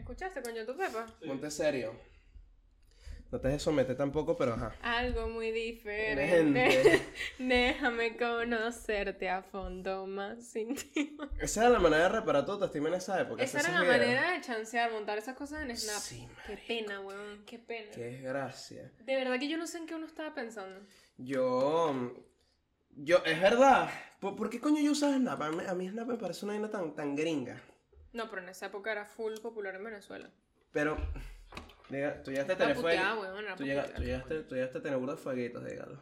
¿Escuchaste, coño, tu pepa? Ponte serio. No te dejes someter tampoco, pero ajá. Algo muy diferente. Déjame conocerte a fondo más íntimo. Esa era la manera de reparar tu autoestima en esa época. Esa era la manera de chancear, montar esas cosas en Snap. Sí, qué pena, weón, qué pena. Qué desgracia. De verdad que yo no sé en qué uno estaba pensando. Yo. Yo, es verdad. ¿Por, por qué coño yo usaba Snap? A mí, a mí Snap me parece una vaina tan, tan gringa. No, pero en esa época era full popular en Venezuela. Pero. Diga, tú llegaste a tener fuego. puteada, weón, era Tú, llega- puteada. tú llegaste, tú llegaste a tener burda fueguitos, dígalo.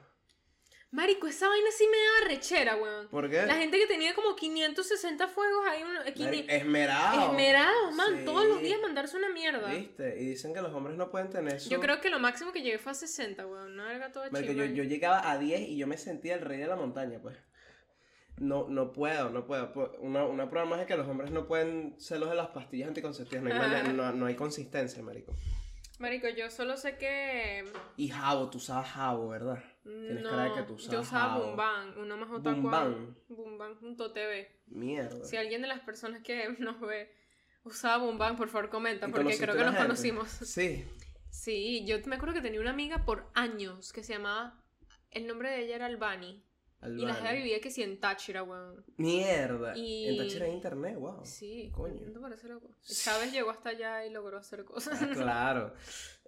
Marico, esa vaina sí me daba rechera, weón. ¿Por qué? La gente que tenía como 560 fuegos ahí, uno, eh, Mari- 500 Esmerado. esmerados, man, Sí. todos los días mandarse una mierda. ¿Viste? Y dicen que los hombres no pueden tener eso. Yo creo que lo máximo que llegué fue a 60, weón. Una verga toda chimba. yo, yo llegaba a 10 y yo me sentía el rey de la montaña, pues. No, no puedo, no puedo. Pu- Una, una prueba más es que los hombres no pueden ser los de las pastillas anticonceptivas. No hay, manera- no, no hay consistencia, marico. Marico, yo solo sé que. Y jabo, tú usabas jabo, ¿verdad? Tienes no, cara de que tú usabas yo usaba jabo. Bumban, uno más otaku. Bumban. Bumban.tv. Mierda. Si alguien de las personas que nos ve usaba Bumban, por favor comenta, ¿Y porque creo que nos gente? conocimos. Sí. Sí, yo me acuerdo que tenía una amiga por años que se llamaba. El nombre de ella era Albani. Y la gente vivía que sí en Táchira, weón. Mierda. Y- En Táchira hay internet, wow. Sí, Coño. ¿no te parece loco? Chávez llegó hasta allá y logró hacer cosas. Ah, claro.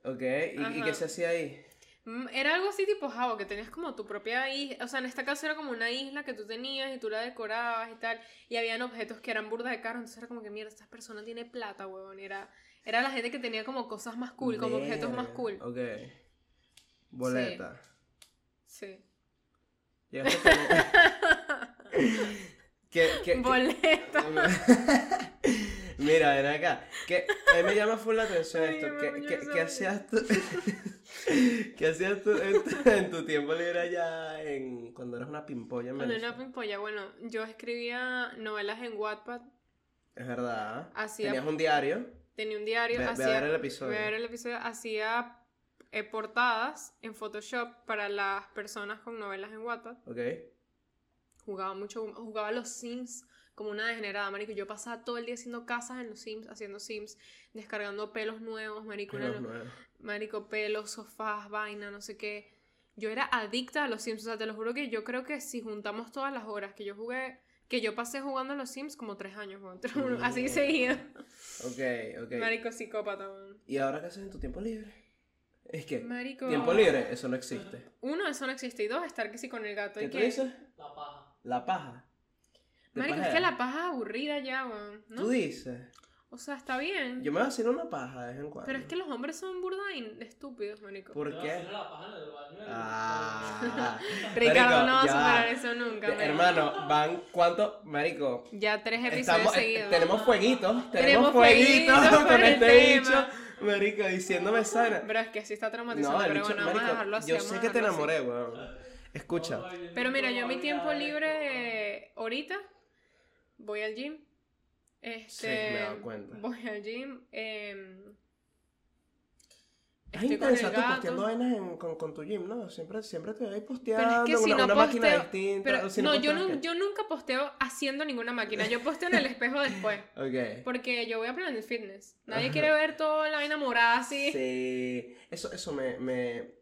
Ok. ¿Y, qué se hacía ahí? Mm, Era algo así tipo Javo, que tenías como tu propia isla, o sea, en este caso era como una isla que tú tenías y tú la decorabas y tal, y habían objetos que eran burda de caros, entonces era como que, mierda, esta persona tiene plata, huevón, y era, era la gente que tenía como cosas más cool, como objetos más cool. Ok. Boleta. Sí. Llegaste a tener- ¿Qué, qué, qué- Boleta. Mira, ven acá. Que a mí me llama full la atención Ay, esto. ¿Qué, qué, qué hacías tú? ¿Qué hacías tú en tu, en tu tiempo libre allá en, cuando eras una pimpolla en Cuando era Venezuela? pimpolla, bueno, yo escribía novelas en Wattpad, Es verdad. Hacía- Tenías un diario. tenía un diario, Ve, ve hacía... a ver el episodio. Voy a ver el episodio. Hacía eh, portadas en Photoshop para las personas con novelas en Wattpad. Ok. Jugaba mucho, jugaba los Sims como una degenerada, marico. Yo pasaba todo el día haciendo casas en los Sims, haciendo Sims, descargando pelos nuevos, marico. Pelos lo- nuevos. marico, pelos, sofás, vaina, no sé qué. Yo era adicta a los Sims, o sea, te lo juro que yo creo que si juntamos todas las horas que yo jugué, que yo pasé jugando a los Sims como tres años, juro, así seguido. Ok, ok. Marico psicópata, weón. ¿Y ahora qué haces en tu tiempo libre? Es que, Marico. tiempo libre, eso no existe. Uno, eso no existe. Y dos, estar que sí con el gato. ¿Qué ¿Y tú qué? dices? La paja. La paja. ¿De Marico, es que la paja es aburrida ya, weón. ¿no? Tú dices. O sea, está bien. Yo me voy a hacer una paja de vez en cuando. Pero es que los hombres son burda y estúpidos, marico. ¿Por qué? hacer la paja en el baño del- Ah. Ricardo no va a superar eso nunca, marico. Hermano, van cuánto, marico. Ya tres episodios Estamos, eh, seguidos. tenemos fueguitos, tenemos, fueguitos fueguitos con este tema. bicho, marico, diciéndome sana. Pero es que sí está traumatizante, No, pero bueno, vamos a dejarlo así. yo sé que te enamoré, weón. Escucha, Pero mira, yo mi tiempo libre eh, ahorita voy al gym. Este, Sí, me he dado cuenta. Voy al gym. em, es tú gato. posteando vainas en- con, con tu gym, ¿no? Siempre, siempre te Pero posteando es que si una, no una máquina posteo- distinta. Pero, si no, yo, posteas, nu- yo nunca posteo haciendo ninguna máquina. Yo posteo en el espejo después. Ok. Porque yo voy a Planet Fitness. Nadie Ajá. quiere ver toda la vaina morada así. Sí. Eso, eso me, me,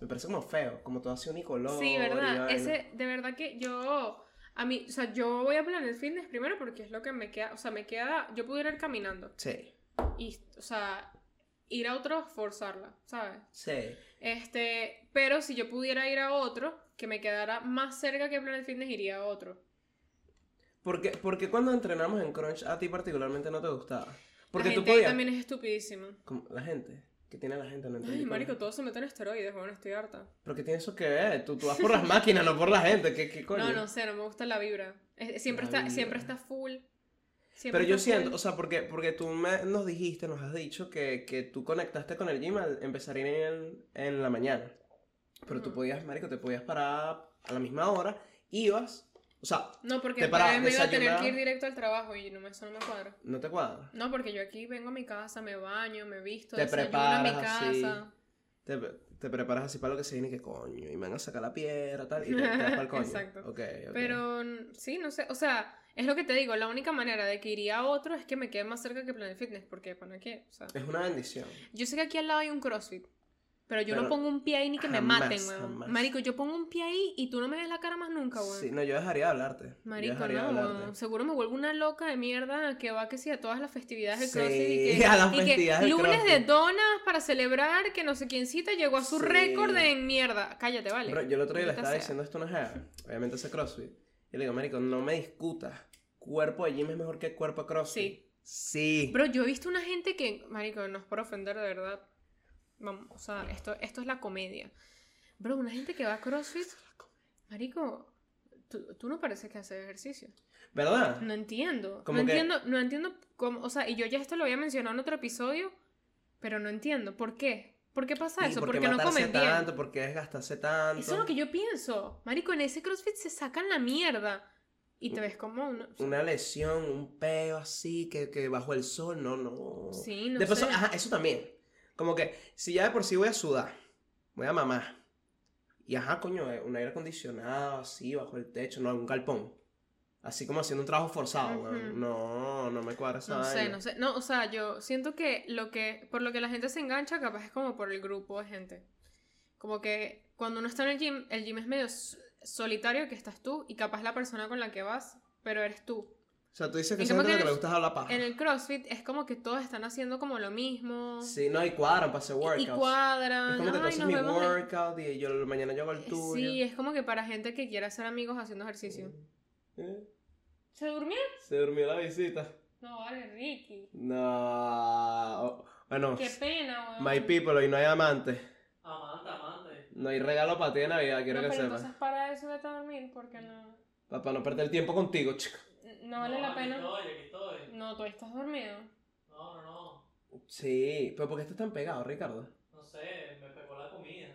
me parece como feo, como todo así unicolor. Sí, ¿verdad? Ese, de verdad que yo, a mí, o sea, yo voy a Planet Fitness primero porque es lo que me queda, o sea, me queda, yo pudiera ir caminando Sí, y, o sea, ir a otro, forzarla, ¿sabes? sí. Este, pero si yo pudiera ir a otro, que me quedara más cerca que Planet Fitness, iría a otro. Porque, porque cuando entrenamos en Crunch a ti particularmente no te gustaba. Porque la tú gente ahí podías. también es estupidísima. Como la gente. ¿Qué tiene la gente? No entendí Ay, marico, todos se meten esteroides, bueno, estoy harta. ¿Pero qué tiene eso que ver? Tú, tú vas por las máquinas, no por la gente. ¿Qué, qué coño? No, no sé, no me gusta la vibra. Es- siempre, La está, siempre vibra. está full. Siempre Pero yo siento, o sea, porque, porque tú me, nos dijiste, nos has dicho que, que tú conectaste con el gym al empezar a ir en, en la mañana. Pero tú podías, marico, te podías parar a la misma hora, ibas, o sea, No, porque Te parabas, me iba a tener que ir directo al trabajo y no me, eso no me cuadra. no te cuadra. No, porque yo aquí vengo a mi casa, me baño, me visto, Te desayuno en mi preparas así. casa. te, te preparas así para lo que se viene y que coño, y me van a sacar la piedra, tal, y te, te vas para el coño. Exacto. Ok, ok. Pero sí, no sé, o sea, es lo que te digo, la única manera de que iría a otro es que me quede más cerca que Planet Fitness, porque ¿para qué? O sea, Es una bendición. yo sé que aquí al lado hay un CrossFit, pero yo Pero no pongo un pie ahí ni que me maten, weón. Marico, yo pongo un pie ahí y tú no me ves la cara más nunca, weón. Sí, no, yo dejaría de hablarte. Marico, dejaría de no, hablarte. seguro me vuelvo una loca de mierda que va que sí a todas las festividades del Sí, CrossFit y que, a las y que festividades del lunes de donas para celebrar que no sé quiéncita llegó a su Sí. récord en mierda. Cállate, vale. Bro, yo el otro día le estaba sea. diciendo esto a una jeva, obviamente ese CrossFit. Y le digo, marico, no me discutas. Cuerpo de gym es mejor que cuerpo CrossFit. Sí. Sí. Pero yo he visto una gente que, marico, no es por ofender de verdad. Vamos, o sea, esto, esto es la comedia. Bro, una gente que va a CrossFit, marico, tú, tú no pareces que haces ejercicio. ¿Verdad? No entiendo. No que- entiendo, no entiendo cómo, o sea, y yo ya esto lo había mencionado en otro episodio, pero no entiendo. ¿Por qué? ¿Por qué pasa ¿Y eso? por qué no comen bien. tanto? ¿Por qué desgastarse tanto? Eso es lo que yo pienso. Marico, en ese CrossFit se sacan la mierda. Y te ves como una... Una lesión, un peo así, que, que bajo el sol, no, no. Sí, no de paso, sé. ajá, eso también. Como que, si ya de por sí voy a sudar, voy a mamar. Y ajá, coño, eh, un aire acondicionado así, bajo el techo, no, un galpón. Así como haciendo un trabajo forzado, Ujú. weón. No, no me cuadra esa No sé, no sé. No, o sea, yo siento que lo que, por lo que la gente se engancha, capaz es como por el grupo de gente. Como que cuando uno está en el gym, el gym es medio solitario que estás tú y capaz la persona con la que vas, pero eres tú. O sea, tú dices que esa gente que que le gusta es hablar paja. En el CrossFit es como que todos están haciendo como lo mismo. Sí, no, y cuadran para hacer workouts. y cuadran. Es como que tú haces nos mi en- workout y yo mañana yo hago el tuyo. Sí, es como que para gente que quiere ser amigos haciendo ejercicio. Eh, ¿Se durmió? Se durmió la visita. No, vale, Ricky. No. Bueno, Qué pena, weón. my people, hoy no hay amantes. Amante, amante. No hay regalo para ti de Navidad, quiero no, que pero sepas. entonces para eso a dormir, porque no, Para no perder tiempo contigo, chica. No vale la aquí pena. estoy, aquí estoy. No, tú estás dormido. No, no, no. Sí, pero ¿por qué estás tan pegado, Ricardo? No sé, me pegó la comida.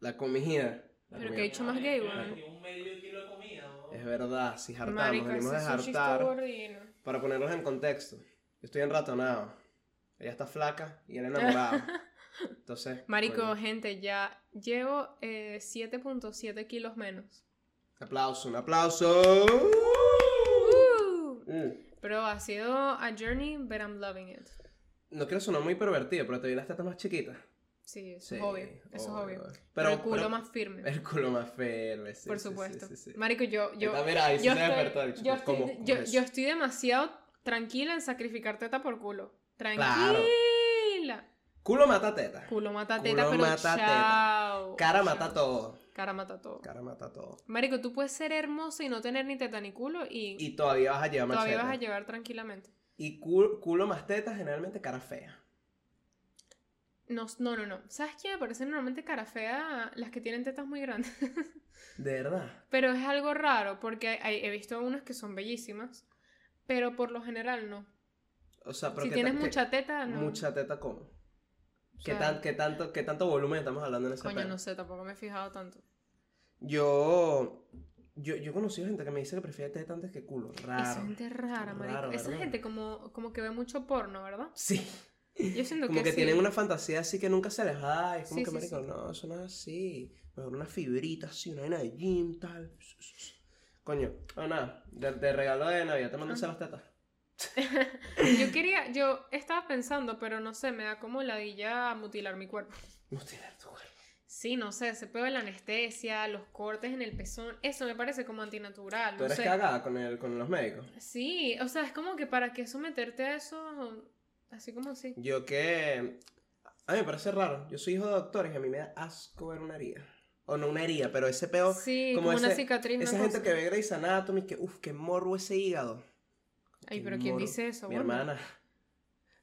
La comida. La Pero comida. que he dicho más gay, weón. metí un medio kilo de comida, weón. Es verdad, si hartamos, venimos está hartar. Para ponerlos en contexto, yo estoy enratonado. Ella está flaca y él enamorado. Entonces. Marico, coño, gente, ya llevo eh, 7.7 kilos menos. aplauso, un aplauso. Mm. pero ha sido a journey, but I'm loving it. No quiero sonar muy pervertido, pero te vi las tetas más chiquitas. Sí, eso Sí, es obvio. Eso es obvio. Pero- Pero, el culo pero- más firme. El culo más firme, sí, por supuesto. sí, sí. Marico, yo, yo, mira, ahí yo estoy, despertó el chico. yo, estoy, ¿Cómo? ¿Cómo yo, es? yo estoy demasiado tranquila en sacrificar teta por culo. Claro. Tranquila. Culo mata teta. Culo mata Culo teta, pero mata teta. chao. Cara Chao. mata todo. Cara mata todo. Cara mata todo. Marico, tú puedes ser hermosa y no tener ni teta ni culo y, Y todavía vas a llevar todavía machete. vas a llevar tranquilamente. Y culo, culo más teta, generalmente cara fea. No, no, no, no. ¿Sabes qué? Me parecen normalmente cara fea las que tienen tetas muy grandes. De verdad. pero es algo raro porque hay- he visto unas que son bellísimas, pero por lo general no. O sea, pero Si ¿qué tienes mucha teta, no. Mucha teta, ¿cómo? ¿Qué, sea, tan, qué, tanto, ¿Qué tanto volumen estamos hablando en ese Coño, pelo? no sé, tampoco me he fijado tanto. Yo, yo, yo he conocido gente que me dice que prefiere teta antes que culo. Raro. Esa gente rara, marico. Esa ¿verdad? gente como, como que ve mucho porno, ¿verdad? Sí. Yo siento Como que, sí. tienen una fantasía así que nunca se les da. Es como Sí, que, sí, marico, no, eso no es así. Mejor una fibrita así, una vaina de gym, tal. Coño, no, nada. De, de regalo de Navidad te mando Ah. las tetas. Yo quería, yo estaba pensando, pero no sé, me da como ladilla mutilar mi cuerpo. Mutilar tu cuerpo. Sí, no sé, se puede la anestesia, los cortes en el pezón, eso me parece como antinatural, ¿Tú no eres sé. cagada con, el, con los médicos? Sí, o sea, es como que para qué someterte a eso, así como así. Yo que... A mí me parece raro. Yo soy hijo de doctores y a mí me da asco ver una herida. O no una herida, pero ese peo... Sí, como como, una ese- cicatriz. Esa una gente cosa. que ve Grey's Anatomy, que uff, qué morro ese hígado. Ay, pero ¿quién dice eso? Mi Bueno. hermana.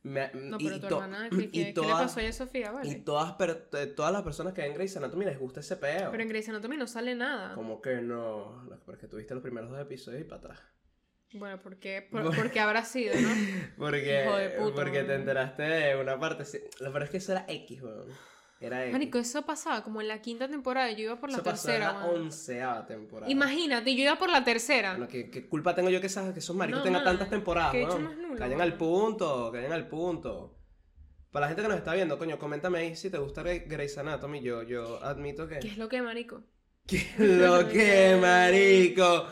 Me- No, y pero tu hermana, ¿qué, y qué, qué le todas- pasó a ella Sofía? Vale. Y todas, per- eh, todas las personas que ven Grey's Anatomy les gusta ese peo. Pero en Grey's Anatomy no sale nada. Como que no. Porque tuviste los primeros dos episodios y para atrás. Bueno, ¿por qué? Por, porque habrá sido, ¿no? Porque, Hijo de puta, porque te enteraste de una parte. Lo peor es que eso era X, weón. Era X. Marico, eso pasaba como en la quinta temporada yo iba por la Eso pasó en tercera, la onceava temporada. Imagínate, yo iba por la tercera. Bueno, ¿qué, qué culpa tengo yo que, esas, que esos maricos No, tengan man, tantas temporadas, qué bicho weón? más nulo, Callen weón. al punto, callen al punto. Para la gente que nos está viendo, coño, coméntame ahí si te gusta Grey- Grey's Anatomy. Yo, yo admito que. ¿Qué es lo que, marico? ¿Qué lo que, marico?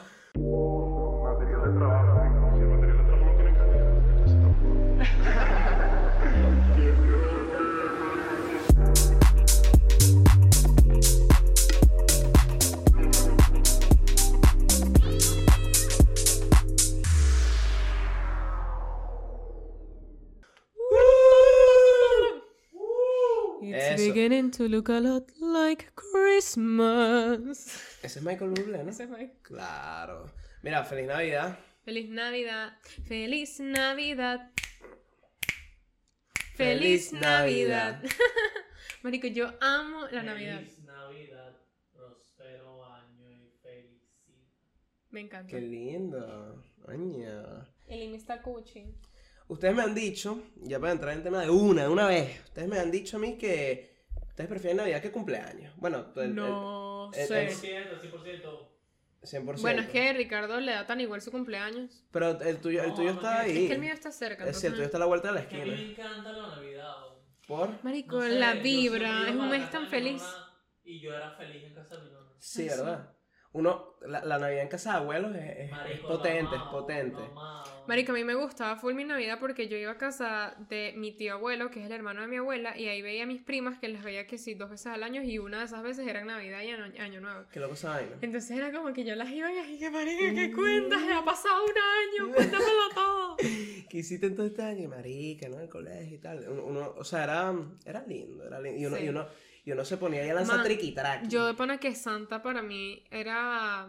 To look a lot like Christmas. Ese es Michael Bublé, ¿no? Ese es Mike. Claro. Mira, feliz Navidad. Feliz Navidad, feliz Navidad. Feliz Feliz Navidad. Marico, yo amo la Navidad. Feliz Navidad, próspero año y felicidad. Me encanta. Qué lindo. Aña. El está Cuchi. Ustedes me han dicho, ya para entrar en tema de una, de una vez, ustedes me han dicho a mí que ustedes prefieren Navidad que cumpleaños. Bueno, el, No el- sé. el- 100%, 100%. 100%. Bueno, es que Ricardo le da tan igual su cumpleaños. Pero el tuyo, el tuyo no, está es ahí. Es que el mío está cerca. Es cierto, el tuyo está a la vuelta de la Es que a mí esquina. me encanta la Navidad. ¿Por? Marico, No sé, la vibra. Es un mes tan feliz. Y yo era feliz en casa de mi Ah, sí. ¿verdad? Uno, la, la Navidad en casa de abuelos es, es- es Marico, potente, es potente. mamao. Marico, a mí me gustaba full mi Navidad porque yo iba a casa de mi tío abuelo, que es el hermano de mi abuela, y ahí veía a mis primas que les veía que sí, dos veces al año, y una de esas veces era en Navidad y año, año nuevo. Qué loco esa vaina. Entonces era como que yo las iba y así, que marica, ¿qué cuentas? Ha pasado un año, cuéntamelo todo. ¿Qué hiciste en todo este año? Marica, ¿no? El colegio y tal. Uno, uno- o sea, era, era lindo, era lindo. Y uno, Sí. y uno, y uno se ponía ahí a lanzar Man, triquitraqui. Yo de pana que Santa para mí era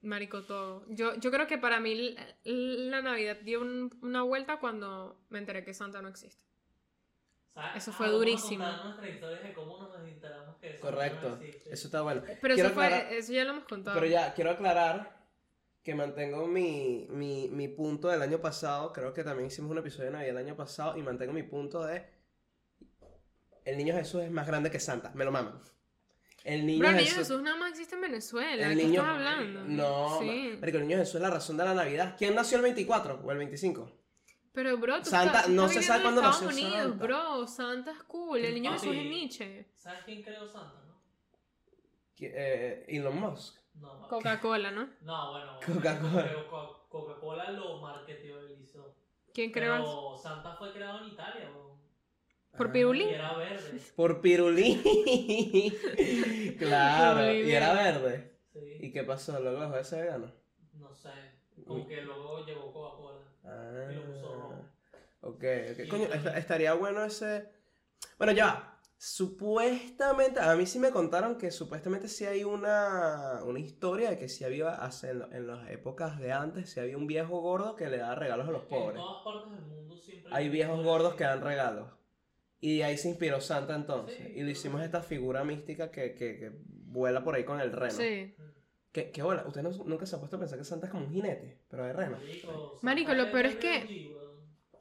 marico todo. Yo, yo creo que para mí la Navidad dio un- una vuelta cuando me enteré que Santa no existe. Eso fue Ah, vamos a durísimo. contar nuestras historias de cómo nos enteramos que eso Correcto. no. Eso está bueno. Pero eso, fue, eso ya lo hemos contado. Pero ya, quiero aclarar que mantengo mi, mi, mi punto del año pasado. Creo que también hicimos un episodio de Navidad el año pasado. Y mantengo mi punto de. El niño Jesús es más grande que Santa. Me lo maman. El niño Bro, el niño Jesús. Jesús nada más existe en Venezuela. El ¿De qué niño- estás hablando? No, Sí. marico, el niño Jesús es la razón de la Navidad. ¿Quién nació el 24 o el 25? Pero, bro, tú Santa- estás, no se sabe en cuándo Estados nació Unidos, Santa. bro. Santa es cool. El niño Papi. Jesús es Nietzsche. ¿Sabes quién creó Santa, no? ¿Qui- eh, Elon Musk. No. Coca-Cola, ¿no? No, bueno. Coca-Cola. pero Co- Coca-Cola lo marketeó. ¿Quién creó Pero Santa fue creado en Italia, weón. ¿Por Ah. Pirulí? Y era verde. Por Pirulí. claro, y era verde. Sí. ¿Y qué pasó? ¿Luego dejó de ser vegano? No sé. Como que luego llegó Coca-Cola. Ah, Y lo puso rojo. ok, ok. Coño, est- estaría bueno ese. Bueno, ya. Supuestamente, a mí sí me contaron que supuestamente sí hay una, una historia de que sí había, hace, en, en las épocas de antes, sí había un viejo gordo que le daba regalos a los En pobres. todas partes del mundo siempre Hay viejos gordos que dan regalos. Y ahí se inspiró Santa entonces. Sí, y lo hicimos esta figura mística que, que, que vuela por ahí con el reno. Sí. ¿Qué, qué bola? ¿Usted no- nunca se ha puesto a pensar que Santa es como un jinete, pero de reno? Marico, lo peor es que-.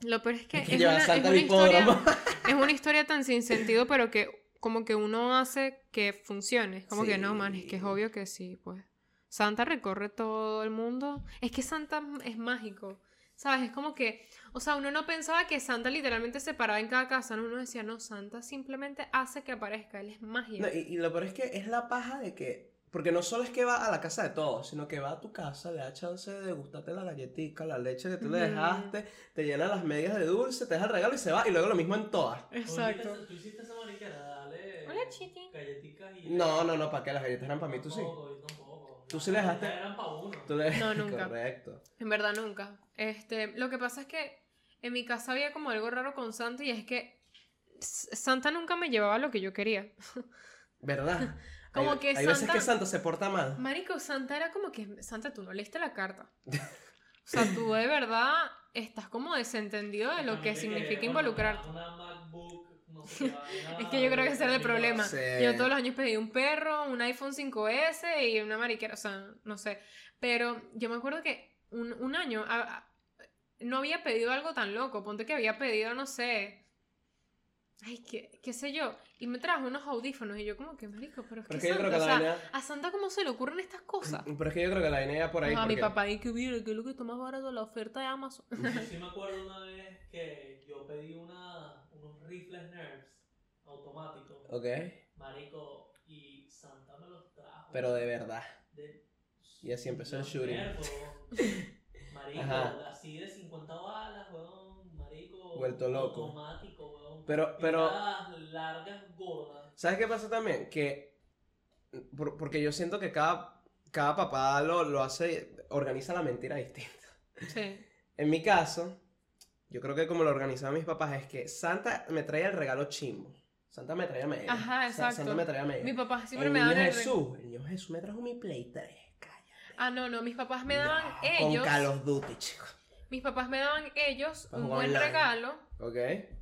Lo peor es que, es, que llevar una, a es Santa una al hipódromo. historia, es una historia tan sin sentido, pero que como que uno hace que funcione. Es como que no, man, es que es Sí. obvio que sí, pues. Santa recorre todo el mundo. Es que Santa es mágico. ¿Sabes? Es como que, o sea, uno no pensaba que Santa literalmente se paraba en cada casa, ¿no? uno decía, no, Santa simplemente hace que aparezca, él es magia. No, y, y lo peor es que es la paja de que. Porque no solo es que va a la casa de todos, sino que va a tu casa, le da chance de gustarte la galletica, la leche que tú le dejaste, te llena las medias de dulce, te deja el regalo y se va. Y luego lo mismo en todas. ¿Tú Exacto. Tú hiciste esa mariquera, dale. Hola, Chiti. Galletitas y. No, no, no, ¿para qué? Las galletas eran para mí, tú sí. Yo tampoco. Tú Las sí le dejaste- galletas Eran para uno. Tú le- No, nunca. Correcto. En verdad nunca. Este, lo que pasa es que en mi casa había como algo raro con Santa y es que Santa nunca me llevaba lo que yo quería. ¿Verdad? Como hay, que hay veces que Santa se porta mal. Marico, Santa era como que, Santa, tú no leíste la carta. O sea, tú de verdad estás como desentendido de lo que significa involucrarte. Una, una MacBook, no sé Es que yo creo que ese era el problema. Sí. Yo todos los años pedí un perro, un iPhone 5S y una mariquera, o sea, no sé. Pero yo me acuerdo que un, un año a- a- no había pedido algo tan loco. Ponte que había pedido, no sé. Ay, qué, qué sé yo. Y me trajo unos audífonos y yo como que, marico, pero es Pero que que yo creo Santa, que o la sea, vaina- a Santa cómo se le ocurren estas cosas. Pero es que yo creo que la iba por ahí. Ajá, mi porque- papá, y que mira, que es lo que está más barato la oferta de Amazon. Yo sí me acuerdo una vez que yo pedí una, unos rifles Nerves automáticos. Ok. Marico, y Santa me los trajo. Pero de verdad. De- Y así empezó el shooting. Marico, Ajá. así de 50 balas, weón. Marico. Vuelto loco. Automático, weón. Pero- pero- largas, gordas. ¿Sabes qué pasa también? Que. por- porque yo siento que cada, cada papá lo, lo hace. Organiza la mentira distinta. Sí. En mi caso, yo creo que como lo organizaban mis papás es que Santa me traía el regalo chimbo. Santa me traía media. Ajá, exacto. Santa me traía media. Mis papás siempre el me daban el Jesús. El niño Jesús me trajo mi Play 3. Cállate. Ah, no, no, mis papás me daban No, ellos. Con Call of Duty, chicos. Mis papás me daban ellos Para un buen online. regalo. Ok.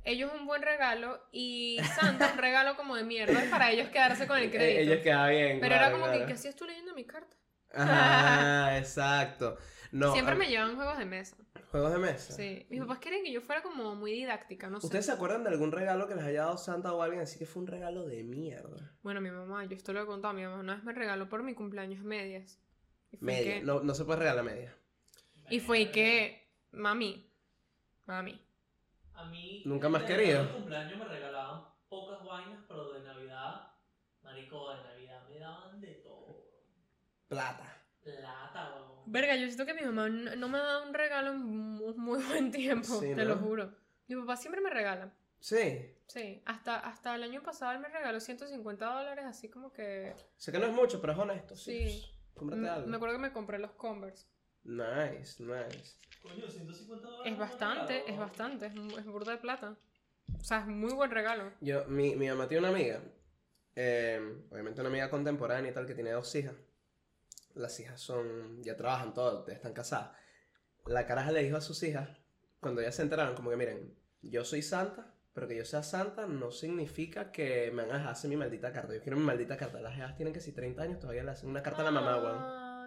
Ellos un buen regalo y Santa un regalo como de mierda para ellos quedarse con el Eh, crédito. ellos quedaban bien. Pero claro, era como que. ¿qué hacías tú leyendo mi carta? Ajá, exacto. No, Siempre a- me llevaban juegos de mesa. Juegos de mesa. Sí. Mis papás querían que yo fuera como muy didáctica, no sé. ¿Ustedes se acuerdan de algún regalo que les haya dado Santa o alguien así que fue un regalo de mierda? Bueno, mi mamá, yo esto lo he contado, mi mamá una vez me regaló por mi cumpleaños medias. Y fue Media. que, No, no se puede regalar media. y fue que, mami, mami. A mí. Nunca más querido. regalo de cumpleaños me regalaban pocas vainas, pero de Navidad. Marico, de Navidad me daban de todo. Plata. Plata. Verga, yo siento que mi mamá no, me ha dado un regalo en muy, muy buen tiempo, Sí, te lo juro. Mi papá siempre me regala. Sí. Sí, hasta, hasta el año pasado él me regaló 150 dólares, así como que... Sé que no es mucho, pero es honesto. Sí. Sí. Cómprate Me, algo. me acuerdo que me compré los Converse. Nice, nice. Coño, 150 dólares. Es bastante, es bastante, es burda de plata. O sea, es muy buen regalo. Yo, mi, mi mamá tiene una amiga. eh, obviamente una amiga contemporánea y tal que tiene dos hijas. Las hijas son. ya trabajan todas, están casadas. La caraja le dijo a sus hijas, cuando ellas se enteraron, como que miren, yo soy santa, pero que yo sea santa no significa que me van a dejar hacer mi maldita carta. Yo quiero mi maldita carta. Las hijas tienen que si 30 años todavía le hacen una carta a la mamá, weón.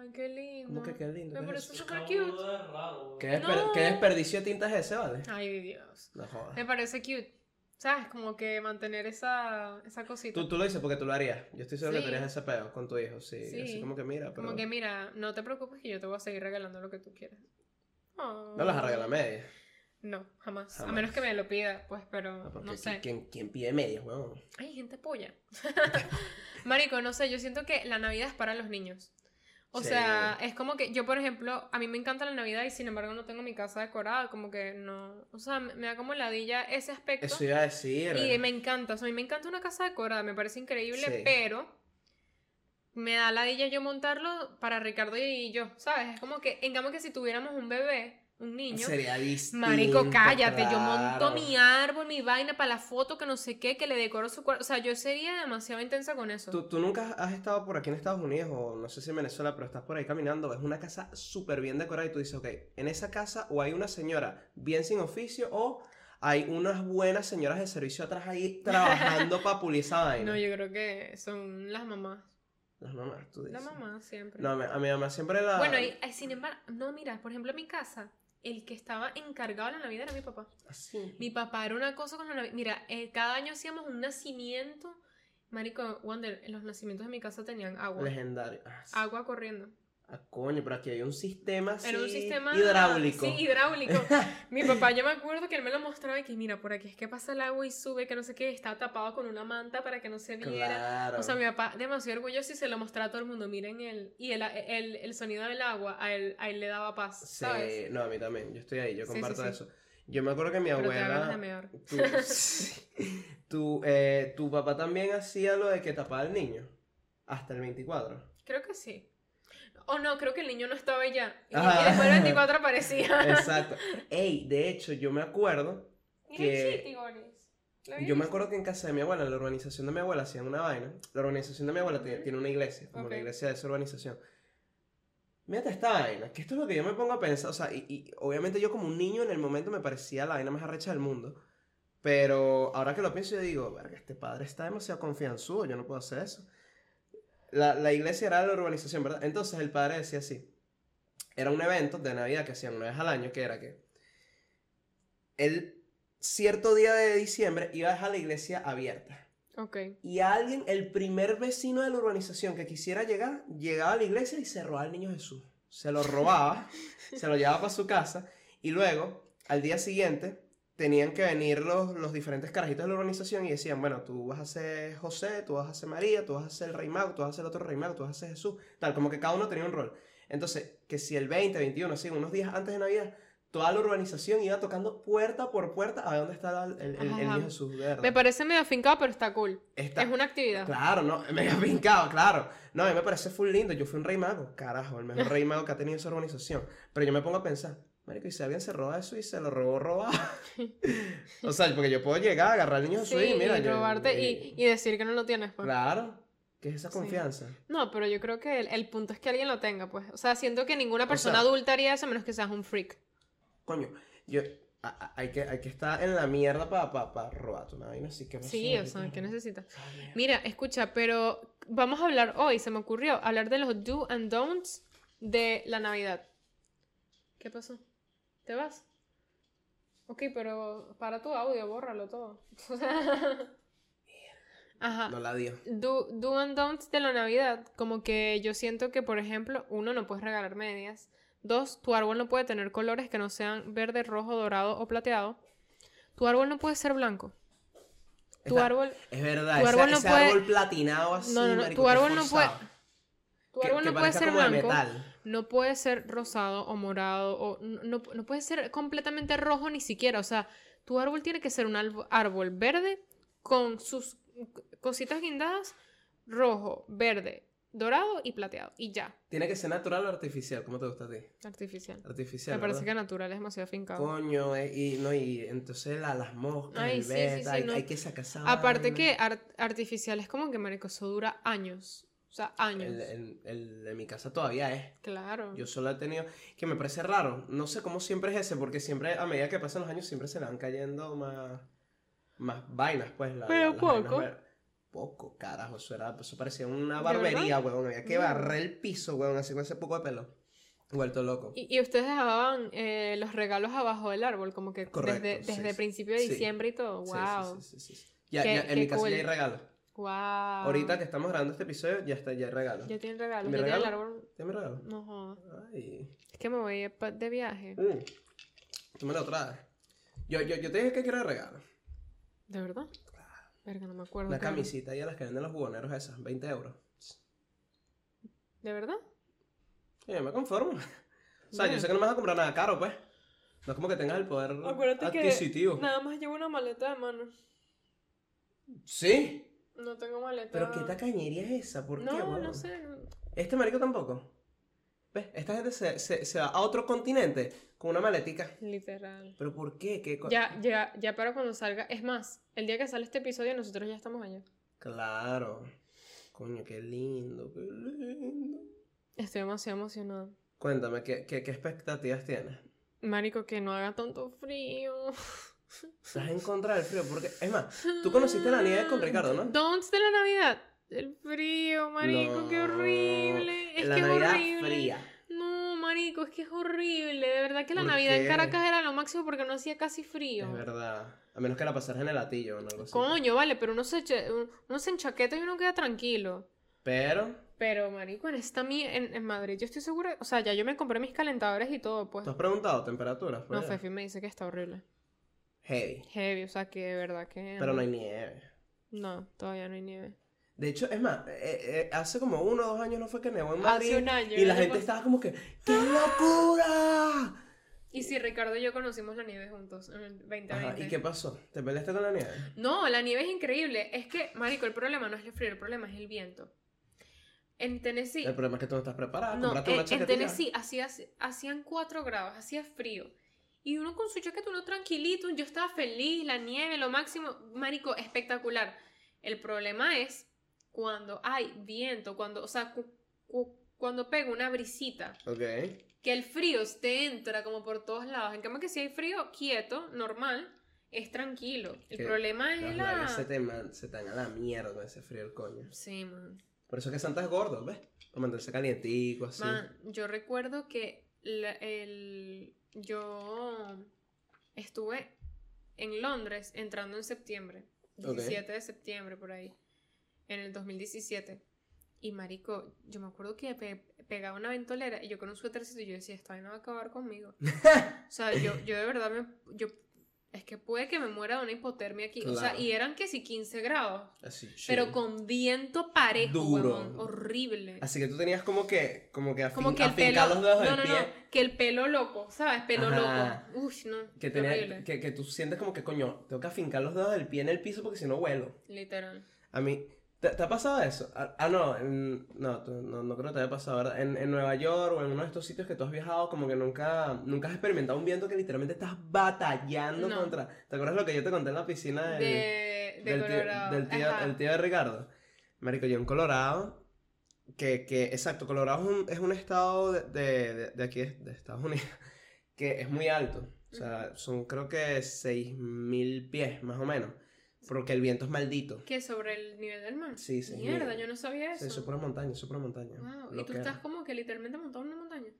Ay, qué lindo. ¿Cómo que qué lindo? Me ¿Qué parece es súper cute. raro, ¿Qué, desper- No. qué desperdicio de tinta es ese, vale? Ay, Dios. No jodas. Me parece cute. ¿Sabes? Como que mantener esa, esa cosita. Tú, tú lo dices porque tú lo harías. Yo estoy seguro que Sí. harías ese peo con tu hijo, sí. Sí. Así como que mira, pero. Como que mira, no te preocupes que yo te voy a seguir regalando lo que tú quieras. No las Oh. arregla media. No, jamás. A Jamás. menos que me lo pida, pues, pero No, porque no ¿qui- sé. ¿quién, quién pide medias, weón? Ay, gente polla. Marico, no sé, yo siento que la Navidad es para los niños. O Sí. sea, es como que yo, por ejemplo, a mí me encanta la Navidad y sin embargo no tengo mi casa decorada, como que no, o sea, me da como ladilla ese aspecto. Eso iba a decir. Y me encanta, o sea, a mí me encanta una casa decorada, me parece increíble, Sí. pero me da ladilla yo montarlo para Ricardo y yo, ¿sabes? Es como que, en cambio que si tuviéramos un bebé, un niño, Sería distinto. Marico, cállate, yo monto mi árbol, mi vaina para la foto, que no sé qué, que le decoro su cuarto. O sea, yo sería demasiado intensa con eso. ¿Tú, tú nunca has estado por aquí en Estados Unidos o no sé si en Venezuela, pero estás por ahí caminando, ves una casa súper bien decorada y tú dices, ok, en esa casa o hay una señora bien sin oficio o hay unas buenas señoras de servicio atrás ahí trabajando para pulir esa vaina. No, yo creo que son las mamás. Las mamás, tú dices. Las mamás siempre. No, a mi- a mi mamá siempre la... Bueno, y, y sin embargo, no, mira, por ejemplo, en mi casa, el que estaba encargado de la Navidad era mi papá. Así. Mi papá era una cosa con la Navidad. Mira, eh, cada año hacíamos un nacimiento. Marico, Wander, los nacimientos de mi casa tenían agua. Legendario. Ah. Agua corriendo. Ah, coño, pero aquí hay un sistema así Era un sistema hidráulico. Sí, hidráulico. Mi papá, yo me acuerdo que él me lo mostraba y que mira, por aquí es que pasa el agua y sube, que no sé qué, está tapado con una manta para que no se viera. Claro. O sea, mi papá demasiado orgulloso y se lo mostraba a todo el mundo. Miren él. Y el, el, el sonido del agua a él, a él le daba paz, Sí, ¿sabes? no, a mí también. Yo estoy ahí, yo comparto sí, sí. eso. Yo me acuerdo que mi Pero te abuela. mear. Tu, tu, eh, tu papá también hacía lo de que tapaba al niño. Hasta el 24. Creo que sí. O no, creo que el niño no estaba ya. Y, y después el 24 aparecía. Exacto. Ey, de hecho, yo me acuerdo. Que- el Chiti, Boris. ¿Lo Yo me acuerdo que en casa de mi abuela, en la urbanización de mi abuela, hacían una vaina. La urbanización de mi abuela tiene, tiene una iglesia, como Ok. la iglesia de esa urbanización. Mírate esta vaina, que esto es lo que yo me pongo a pensar. O sea, y, y obviamente yo como un niño en el momento me parecía la vaina más arrecha del mundo. Pero ahora que lo pienso, yo digo, verga, este padre está demasiado confianzudo, yo no puedo hacer eso. La, la iglesia era la urbanización, ¿verdad? Entonces el padre decía así. Era un evento de Navidad que hacían una vez al año, que era que él cierto día de diciembre iba a dejar la iglesia abierta. Ok. Y alguien, el primer vecino de la urbanización que quisiera llegar, llegaba a la iglesia y se robaba al niño Jesús. Se lo robaba, se lo llevaba para su casa y luego, al día siguiente, tenían que venir los, los diferentes carajitos de la organización y decían, bueno, tú vas a ser José, tú vas a ser María, tú vas a ser el Rey Mago, tú vas a ser el otro Rey Mago, tú vas a ser Jesús, tal, como que cada uno tenía un rol. Entonces, que si el 20, 21, así, unos días antes de Navidad, toda la urbanización iba tocando puerta por puerta a ver dónde está el, el, el- niño Jesús. Me parece medio afincado, pero está cool. Está- Es una actividad. Claro, no, me había brincado, claro. No, a mí me parece full lindo. Yo fui un rey mago, carajo, el mejor rey mago que ha tenido esa organización. Pero yo me pongo a pensar, marico, y si alguien se roba eso y se lo robó robado. o sea, porque yo puedo llegar, agarrar al niño Sí, y mira, y yo- robarte eh, y, y decir que no lo tienes, pues. Claro, ¿qué es esa Sí. confianza? No, pero yo creo que el, el punto es que alguien lo tenga, pues. O sea, siento que ninguna O persona sea- adulta haría eso a menos que seas un freak. Coño, yo. a- a- hay, que, hay que estar en la mierda para pa, pa robarte una vaina así que Sí, o sea, ¿qué necesitas? Mierda. Mira, escucha, pero vamos a hablar hoy, se me ocurrió, hablar de los do and don'ts de la Navidad. ¿Qué pasó? ¿Te vas? Ok, pero para tu audio, bórralo todo. Ajá. No la dio. Do, do and don'ts de la Navidad, como que yo siento que, por ejemplo, uno, no puedes regalar medias. Dos, tu árbol no puede tener colores que no sean verde, rojo, dorado o plateado. Tu árbol no puede ser blanco. Tu Está- árbol, Es verdad, tu ese, árbol no ese puede- árbol platinado así. No, no, no, marico, tu árbol no puede-. Tu árbol no puede ser blanco. No puede ser rosado o morado o no, no- puede ser completamente rojo ni siquiera. O sea, tu árbol tiene que ser un árbol verde con sus cositas guindadas, rojo, verde, dorado y plateado. Y ya, Tiene que ser natural o artificial, ¿cómo te gusta a ti? artificial. Artificial. Me parece que natural es demasiado fincado. Coño, eh, y no, y entonces la- las moscas, Ay, el sí, sí, beta, sí, hay, no. hay que sacar esa Aparte vaina. que ar- artificial es como que, marico, eso dura años. O sea, años. El, el- el de mi casa todavía es. Claro. Yo solo he tenido. Que me parece raro. No sé cómo siempre es ese, porque siempre, a medida que pasan los años, siempre se le van cayendo más. Más vainas, pues. la- Pero las poco. ver- Poco, carajo. Eso, era, eso parecía una ¿De barbería, huevón. Había que barrer el piso, huevón, así con ese poco de pelo. Vuelto loco. Y, y ustedes dejaban eh, los regalos abajo del árbol, como que Correcto, desde, sí, desde sí. principio de Sí. diciembre y todo. Wow. sí, sí, sí, sí. Ya, Qué- ya, en mi casa cool. ya hay regalos. Wow. Ahorita que estamos grabando este episodio, ya está, ya hay regalos. Ya tienen regalos. ¿Mi Ya tienen el regalo? árbol. ¿Tienes mi regalo? No jodas. Ay. Es que me voy de viaje. Mm. Tú me lo traes. Yo, yo, yo te dije que quiero de regalo. ¿De verdad? Verga, no me acuerdo. Una camisita ahí a las que venden los buhoneros esas, 20 euros. ¿De verdad? Sí, yo me conformo. O sea, yo sé que no me vas a comprar nada caro, pues. No es como que tengas el poder adquisitivo. nada más llevo una maleta de mano. Sí. No tengo maleta. Pero qué tacañería es esa, ¿por qué? No, no sé. Este marico tampoco. ¿Ves? Esta gente se, se, se va a otro continente con una maletica. Literal. ¿Pero por qué? ¿Qué Ya, ya, ya para cuando salga. Es más, el día que sale este episodio, nosotros ya estamos allá. Claro. Coño, qué lindo, qué lindo. Estoy demasiado emocionada. Cuéntame, ¿qué, qué, qué expectativas tienes? Marico, que no haga tanto frío. ¿Estás en contra del frío? Porque, es más, tú conociste la nieve con Ricardo, ¿no? Don'ts de la Navidad. El frío, marico, qué No, horrible. Es la que Navidad es horrible. fría. No, marico, es que es horrible. De verdad que la ¿Por Navidad en qué? Caracas era lo máximo porque no hacía casi frío. Es verdad. A menos que la pasaras en el latillo o algo así. Coño, vale, pero uno se, eche- uno se enchaqueta y uno queda tranquilo. Pero, Pero, marico, en esta en, en Madrid yo estoy segura, o sea, ya yo me compré mis calentadores y todo, pues. ¿tú has preguntado temperaturas? No, allá? Fefi me dice que está horrible. Heavy. Heavy, o sea, que de verdad que... Pero no hay nieve. No, todavía no hay nieve. De hecho, es más, eh, eh, hace como uno o dos años no fue que nevó en Hace Madrid. un año, y la gente estaba como que, ¡qué locura! Y si Ricardo y yo conocimos la nieve juntos en el 2020. Ajá, ¿y qué pasó? ¿Te peleaste con la nieve? No, la nieve es increíble. Es que, marico, el problema no es el frío, el problema es el viento. En Tennessee... El problema es que tú no estás preparada. No, Comprate en, una en. Tennessee hacía, hacían 4 grados, hacía frío. Y uno con su chaqueta, uno tranquilito, yo estaba feliz, la nieve, lo máximo, marico, espectacular. El problema es cuando hay viento, cuando, o sea, cu- cu- cuando pega una brisita, Ok. que el frío te entra como por todos lados. En cambio que si hay frío quieto, normal, es tranquilo. El Que problema es la... se te, man- se te a la mierda ese frío el coño. Sí, man. Por eso es que Santa es gordo, ¿ves? Para mantenerse calientico, así. Man, yo recuerdo que la- el, yo estuve en Londres entrando en septiembre, Ok. 17 de septiembre por ahí, en el 2017. Y marico, yo me acuerdo que pe- pegaba una ventolera y yo con un suétercito y yo decía, esta vaina va a acabar conmigo. o sea, yo, yo de verdad me, yo es que puede que me muera de una hipotermia aquí. O sea, y eran que sí 15 grados. Así, Pero con viento parejo, Duro. huevón, horrible. Así que tú tenías como que, como que, afin- Como que el afincar pelo. los dedos No, pie. no. Que el pelo loco, ¿sabes? Pelo Ajá. loco. Uy, no. Que, tenía, que, que tú sientes como que, coño, tengo que afincar los dedos del pie en el piso porque si no vuelo. Literal. A mí, ¿te, te ha pasado eso? Ah, ah, no, en- no, no, no creo que te haya pasado, ¿verdad? En, en Nueva York o en uno de estos sitios que tú has viajado, como que nunca, nunca has experimentado un viento que literalmente estás batallando No. contra. ¿Te acuerdas lo que yo te conté en la piscina del, De, de del, tío, del tío, Ajá. el tío de Ricardo? Marico, yo en Colorado, que, que exacto, Colorado es un, es un estado de, de, de- de aquí, de Estados Unidos, que es muy alto. O sea, son creo que 6.000 pies, más o menos. Porque el viento es maldito. ¿Qué? ¿Sobre el nivel del mar? Sí, sí. Mierda, yo no sabía Sí, eso. eso es pura montaña, eso es pura montaña. Wow, y tú estás como que literalmente montado en una montaña.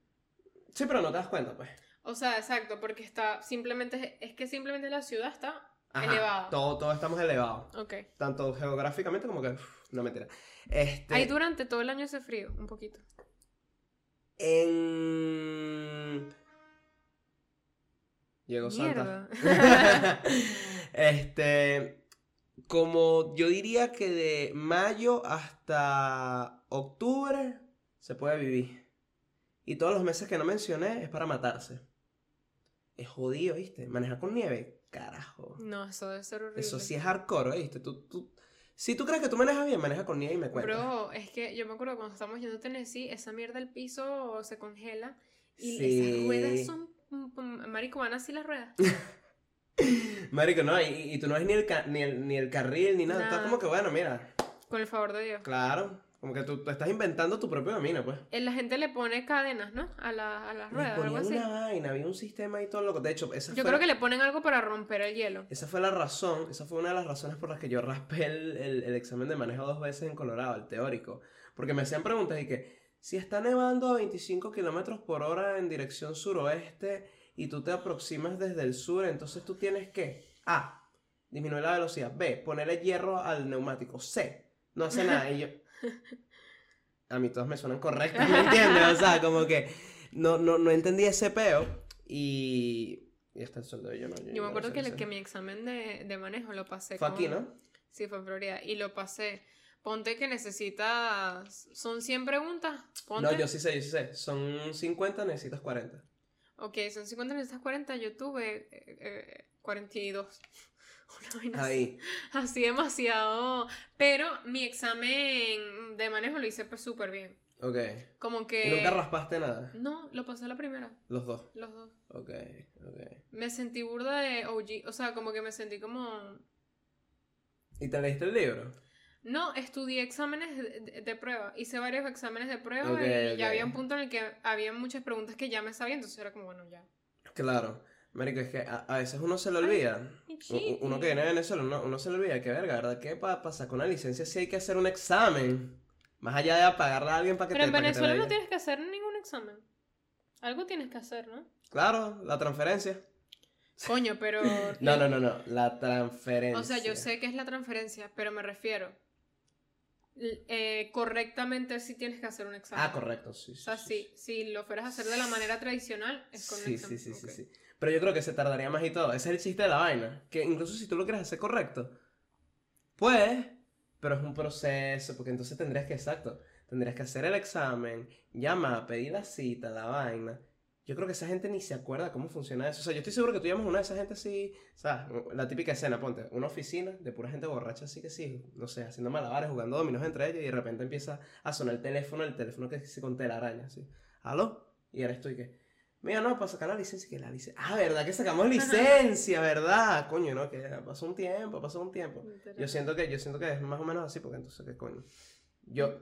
Sí, pero no te das cuenta, pues. O sea, exacto, porque está simplemente, es que simplemente la ciudad está Ajá, elevada. Todo, todos estamos elevados. Ok. Tanto geográficamente como que. uf, no mentira. Este. Ahí durante todo el año hace frío, un poquito. En. Llegó Santa. Mierda. este. Como yo diría que de mayo hasta octubre se puede vivir. Y todos los meses que no mencioné es para matarse. Es jodido, ¿viste? Manejar con nieve, carajo. No, eso debe ser horrible. Eso sí es hardcore, ¿viste? Tú, tú... Si tú crees que tú manejas bien, maneja con nieve y me cuentas. Bro, es que yo me acuerdo cuando estábamos yendo a Tennessee, esa mierda del piso se congela y Sí. esas ruedas son... mm, mm, Marico, van así las ruedas. Marico, no, y, y tú no ves ni el, ca- ni el, ni el carril ni nada. Estás Nada. como que, bueno, mira, Con el favor de Dios. claro. Como que tú, tú estás inventando tu propio camino, pues. Eh, La gente le pone cadenas, ¿no? A, la- a las ruedas, algo ponían así. una vaina, había un sistema y todo loco. De hecho, esa Yo fue, creo que le ponen algo para romper el hielo. esa fue la razón, esa fue una de las razones por las que yo raspé el, el- el examen de manejo dos veces en Colorado, el teórico. Porque me hacían preguntas y que, si está nevando a 25 kilómetros por hora en dirección suroeste y tú te aproximas desde el sur, entonces tú tienes que, A, disminuir la velocidad, B, ponerle hierro al neumático, C, no hace nada. Y yo, a mí todas me suenan correctas, ¿me entiendes? O sea, como que no, no, no entendí ese peo y... Y está el sueldo yo no. Yo me acuerdo que, que mi examen de, de manejo lo pasé Fue con- aquí, ¿no? Sí, fue en Florida. Y lo pasé. Ponte que necesitas... Son 100 preguntas. Ponte. No, yo sí sé, yo sí sé. Son 50, necesitas 40. Ok, son 50, necesitas 40. Yo tuve eh, eh, 42. Una vaina así. Ahí. Así demasiado. Pero mi examen de manejo lo hice pues súper bien. Ok. Como que... Y nunca raspaste nada. No, lo pasé la primera. Los dos. Los dos. Ok, ok. Me sentí burda de OG. O sea, como que me sentí como... ¿Y te leíste el libro? No, estudié exámenes de, de- prueba. Hice varios exámenes de prueba Ok, y ok. ya había un punto en el que había muchas preguntas que ya me sabía, entonces era como, bueno, ya. Claro. Marico, es que a, a veces uno se le olvida. chiqui. Uno que viene de Venezuela, uno, uno se le olvida que, verga, ¿verdad? Que para sacar una licencia sí hay que hacer un examen. Más allá de pagarle a alguien para que Pero te en que te Venezuela la no tienes que hacer ningún examen. Algo tienes que hacer, ¿no? Claro, la transferencia. Coño, pero... No, no, no, no. La transferencia. O sea, yo sé que es la transferencia, pero me refiero. Eh, correctamente sí tienes que hacer un examen. Ah, correcto, sí. O sea, si, si lo fueras a hacer de la manera tradicional, es un Sí, sí, sí, sí, sí. Pero yo creo que se tardaría más y todo. Ese es el chiste de la vaina. Que incluso si tú lo quieres hacer correcto, puedes, pero es un proceso, porque entonces tendrías que, exacto, tendrías que hacer el examen, llamar, pedir la cita, la vaina. Yo creo que esa gente ni se acuerda cómo funciona eso. O sea, yo estoy seguro que tú llamas a una de esas gente así, ¿sabes? La típica escena, ponte, una oficina de pura gente borracha así que sí, no sé, haciendo malabares, jugando dominos entre ellos y de repente empieza a sonar el teléfono, el teléfono que se con telaraña, así. ¿Aló? Y eres tú y que, mira, no, para sacar la licencia, que la licencia. Ah, ¿verdad? Que sacamos licencia, ¿verdad? Coño, no, que pasó un tiempo, pasó un tiempo. Yo siento que, yo siento que es más o menos así, porque entonces, ¿qué coño? Yo,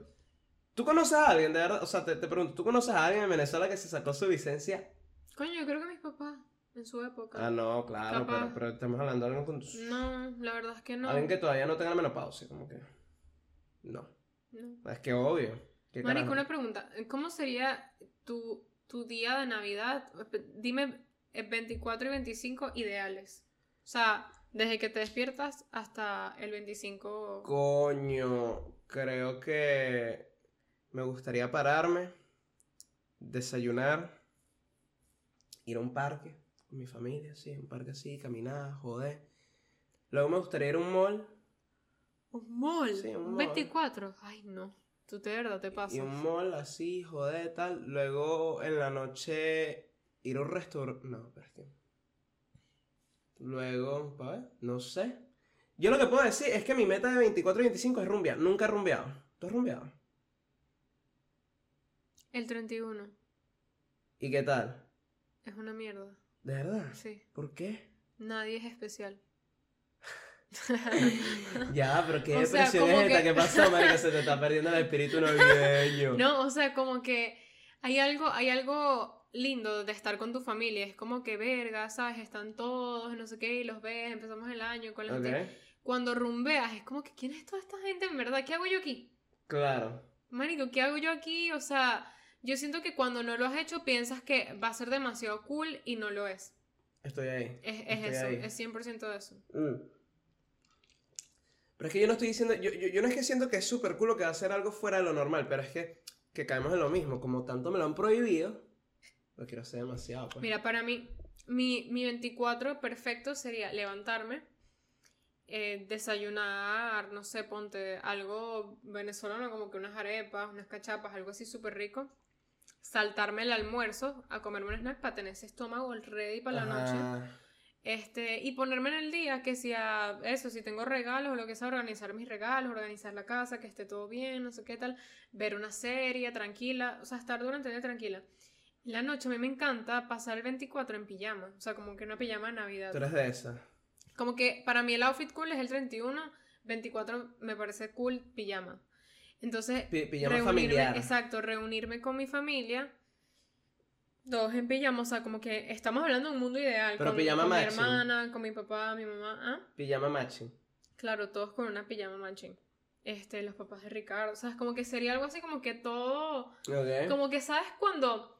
¿tú conoces a alguien, de verdad? O sea, te, te pregunto, ¿tú conoces a alguien en Venezuela que se sacó su licencia? Coño, yo creo que mis papás, en su época. Ah, no, claro, Capaz. pero, pero estamos hablando de alguien con tus- No, la verdad es que no. Alguien que todavía no tenga la menopausia, como que... No, no. es que obvio. ¿Qué Marico, una pregunta. ¿Cómo sería tu, tu día de Navidad? Dime eh, 24 y 25 ideales. O sea, desde que te despiertas hasta el 25. Coño, creo que me gustaría pararme, desayunar, ir a un parque con mi familia, sí, un parque así, caminar, joder. Luego me gustaría ir a un mall Un mall. Sí, un mall. 24. Ay, no. Tú de verdad te pasas. y un mall así, joder, tal. Luego en la noche ir a un restaurante. No, pero es que. Luego, no sé. Yo lo que puedo decir es que mi meta de 24 y 25 es rumbear. Nunca he rumbeado. ¿Tú has rumbeado? El 31. ¿Y qué tal? Es una mierda. ¿De verdad? Sí. ¿Por qué? Nadie es especial. Ya, pero qué O sea, depresión como es esta. que- ¿Qué pasó, marica? Se te está perdiendo el espíritu navideño. No, o sea, como que hay algo, hay algo lindo de estar con tu familia. Es como que verga, ¿sabes? Están todos, no sé qué, y los ves, empezamos el año con la gente. Cuando rumbeas, es como que ¿quién es toda esta gente en verdad? ¿Qué hago yo aquí? claro. Marico, ¿qué hago yo aquí? O sea, yo siento que cuando no lo has hecho piensas que va a ser demasiado cool y no lo es. Estoy ahí. Es, es Estoy eso, ahí. es 100% eso. Mm. Pero es que yo no estoy diciendo, yo, yo, yo no es que siento que es súper cool o que va a ser algo fuera de lo normal, pero es que, que caemos en lo mismo, como tanto me lo han prohibido, lo quiero hacer demasiado, pues. Mira, para mí, mi, mi 24 perfecto sería levantarme, eh, desayunar, no sé, ponte algo venezolano, como que unas arepas, unas cachapas, algo así súper rico. Saltarme el almuerzo a comerme un snack para tener ese estómago ready para la noche. Ajá. Este, y ponerme en el día que si a eso, si tengo regalos o lo que sea, organizar mis regalos, organizar la casa, que esté todo bien, no sé qué tal, ver una serie tranquila, o sea, estar durante el día tranquila. En la noche a mí me encanta pasar el 24 en pijama, o sea, como que una pijama de Navidad. Tú eres de esa. Como que para mí el outfit cool es el 31, 24 me parece cool pijama. Entonces, Pi- pijama reunirme- familiar. Exacto, reunirme con mi familia. Todos en pijama, o sea, como que estamos hablando de un mundo ideal. Pero con, pijama con mi hermana, con mi papá, mi mamá. ¿ah? Pijama matching. Claro, todos con una pijama matching. Este, los papás de Ricardo. O sea, es como que sería algo así como que todo. Ok. Como que sabes cuando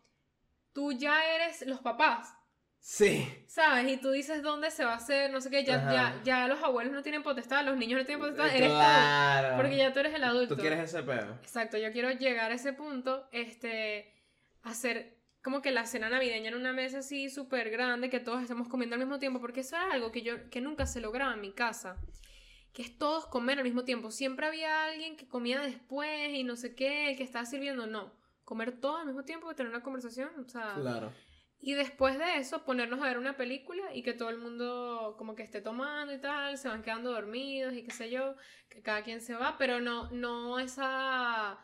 tú ya eres los papás. Sí. ¿Sabes? Y tú dices dónde se va a hacer, no sé qué, ya, ya, ya los abuelos no tienen potestad, los niños no tienen potestad, eres claro. tú. Porque ya tú eres el adulto. Tú quieres ese pedo. Exacto, yo quiero llegar a ese punto, este, hacer como que la cena navideña en una mesa así súper grande, que todos estemos comiendo al mismo tiempo, porque eso era algo que yo, que nunca se lograba en mi casa, que es todos comer al mismo tiempo. Siempre había alguien que comía después y no sé qué, que estaba sirviendo, no. Comer todo al mismo tiempo tener una conversación, o sea... Claro. Y después de eso, ponernos a ver una película y que todo el mundo como que esté tomando y tal, se van quedando dormidos y qué sé yo, que cada quien se va, pero no, no esa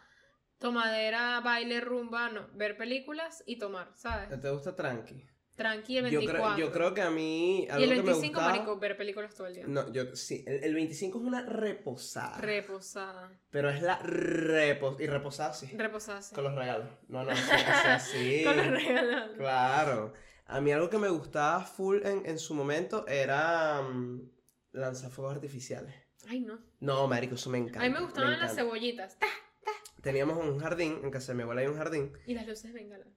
tomadera, baile, rumba, no, ver películas y tomar, ¿sabes? ¿Te gusta tranqui? Tranqui el Yo 24. creo, yo creo que a mí algo y el que me 25, gustaba... marico, ver películas todo el día. No, yo sí, el, el 25 es una reposada. Reposada. pero es la repo y reposada sí. Reposada, sí. Con los regalos. No, no, sí. Con los regalos. Claro. A mí algo que me gustaba full en, en su momento era mm, lanzafuegos artificiales. Ay, no. No, marico, eso me encanta. A mí me gustaban las cebollitas. ¡Ta! Teníamos un jardín, en casa de mi abuela hay un jardín. Y las luces bengalas.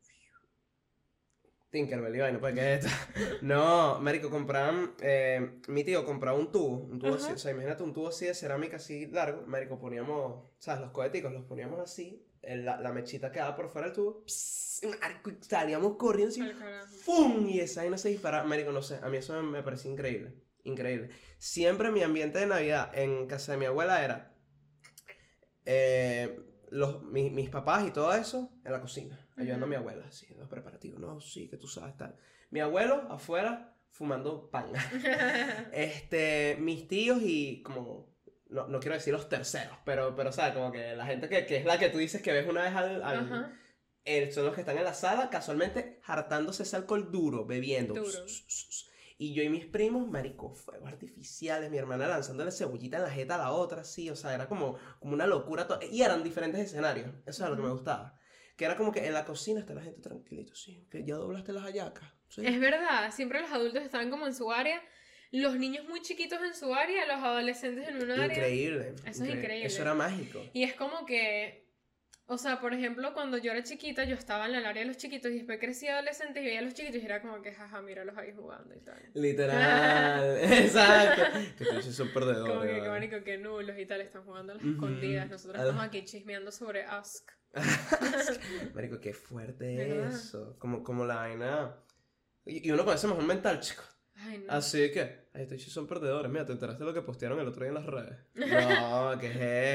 Tinkerbell y vaina, pues que es esto. No, marico, compraban, eh, mi tío compraba un tubo, un tubo así, o sea, imagínate un tubo así de cerámica así largo, marico, poníamos, ¿sabes? Los coheticos los poníamos así, la, la mechita quedaba por fuera del tubo, pss, marico, y salíamos corriendo así. ¡Fum! Y esa vaina se disparaba. Marico, no sé, a mí eso me, me increíble. Increíble. Siempre mi ambiente de Navidad en casa de mi abuela era eh, los, mi- mis papás y todo eso en la cocina, ayudando a mi abuela, así, en los preparativos. No, sí, que tú sabes, tal. Mi abuelo afuera fumando pan. este, mis tíos y como. No, no quiero decir los terceros, pero, pero ¿sabes? Como que la gente que, que es la que tú dices que ves una vez al, al- eh, son los que están en la sala, casualmente hartándose ese alcohol duro, bebiendo. Duro. Y yo y mis primos, marico, fuegos artificiales, mi hermana lanzándole cebollita en la jeta a la otra, sí, o sea, era como, como una locura. Y eran diferentes escenarios, eso es lo que me gustaba. Que era como que en la cocina está la gente tranquilito, sí, que ya doblaste las hallacas. sí. Es verdad, siempre los adultos estaban como en su área, los niños muy chiquitos en su área, los adolescentes en un área. Increíble. Eso es increíble. Eso era mágico. Y es como que, o sea, por ejemplo, cuando yo era chiquita, yo estaba en el área de los chiquitos y después crecí adolescente y veía a los chiquitos y era como que, jaja, míralos ahí jugando y tal. Literal, exacto. Que son perdedores. Como que, marico, que nulos y tal, están jugando a las escondidas. Nosotros estamos aquí chismeando sobre Ask. Marico, qué fuerte eso. Como, como la vaina. Y, y uno con ese mejor mental, chico. Ay, no. Así que, estos son perdedores. Mira, ¿te enteraste de lo que postearon el otro día en las redes? No, ¿qué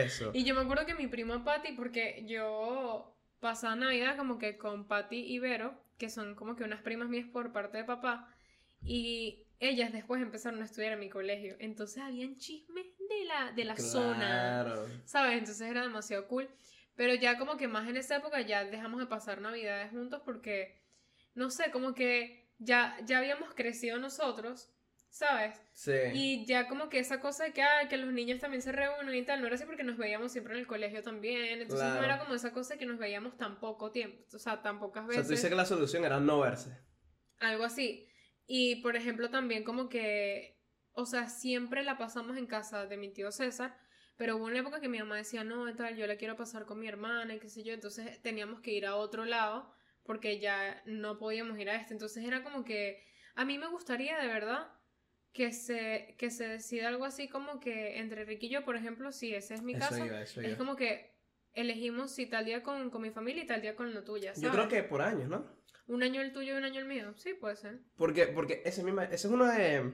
es eso? Y yo me acuerdo que mi prima Patty, porque yo pasaba Navidad como que con Patty y Vero, que son como que unas primas mías por parte de papá, y ellas después empezaron a estudiar en mi colegio. Entonces habían chismes de la, de la zona, Claro. ¿sabes? Entonces era demasiado cool. Pero ya como que más en esa época ya dejamos de pasar Navidades juntos porque, no sé, como que ya, ya habíamos crecido nosotros, ¿sabes? Sí. Y ya como que esa cosa de que, ah, que los niños también se reúnen y tal, no era así porque nos veíamos siempre en el colegio también, entonces no era como esa cosa que nos veíamos tan poco tiempo, o sea, tan pocas o sea, veces, tú dices que la solución era no verse. algo así. Y por ejemplo también como que, o sea, siempre la pasamos en casa de mi tío César, pero hubo una época que mi mamá decía, no, tal, yo la quiero pasar con mi hermana y qué sé yo, entonces teníamos que ir a otro lado porque ya no podíamos ir a este, entonces era como que a mí me gustaría de verdad que se, que se decida algo así como que entre Ricky y yo, por ejemplo, si ese es mi eso caso, iba, eso es iba. como que elegimos si tal día con, con mi familia y tal día con la tuya, Yo creo que por años, ¿no? Un año el tuyo y un año el mío, sí, puede ser. Porque, porque ese, misma, ese es uno de.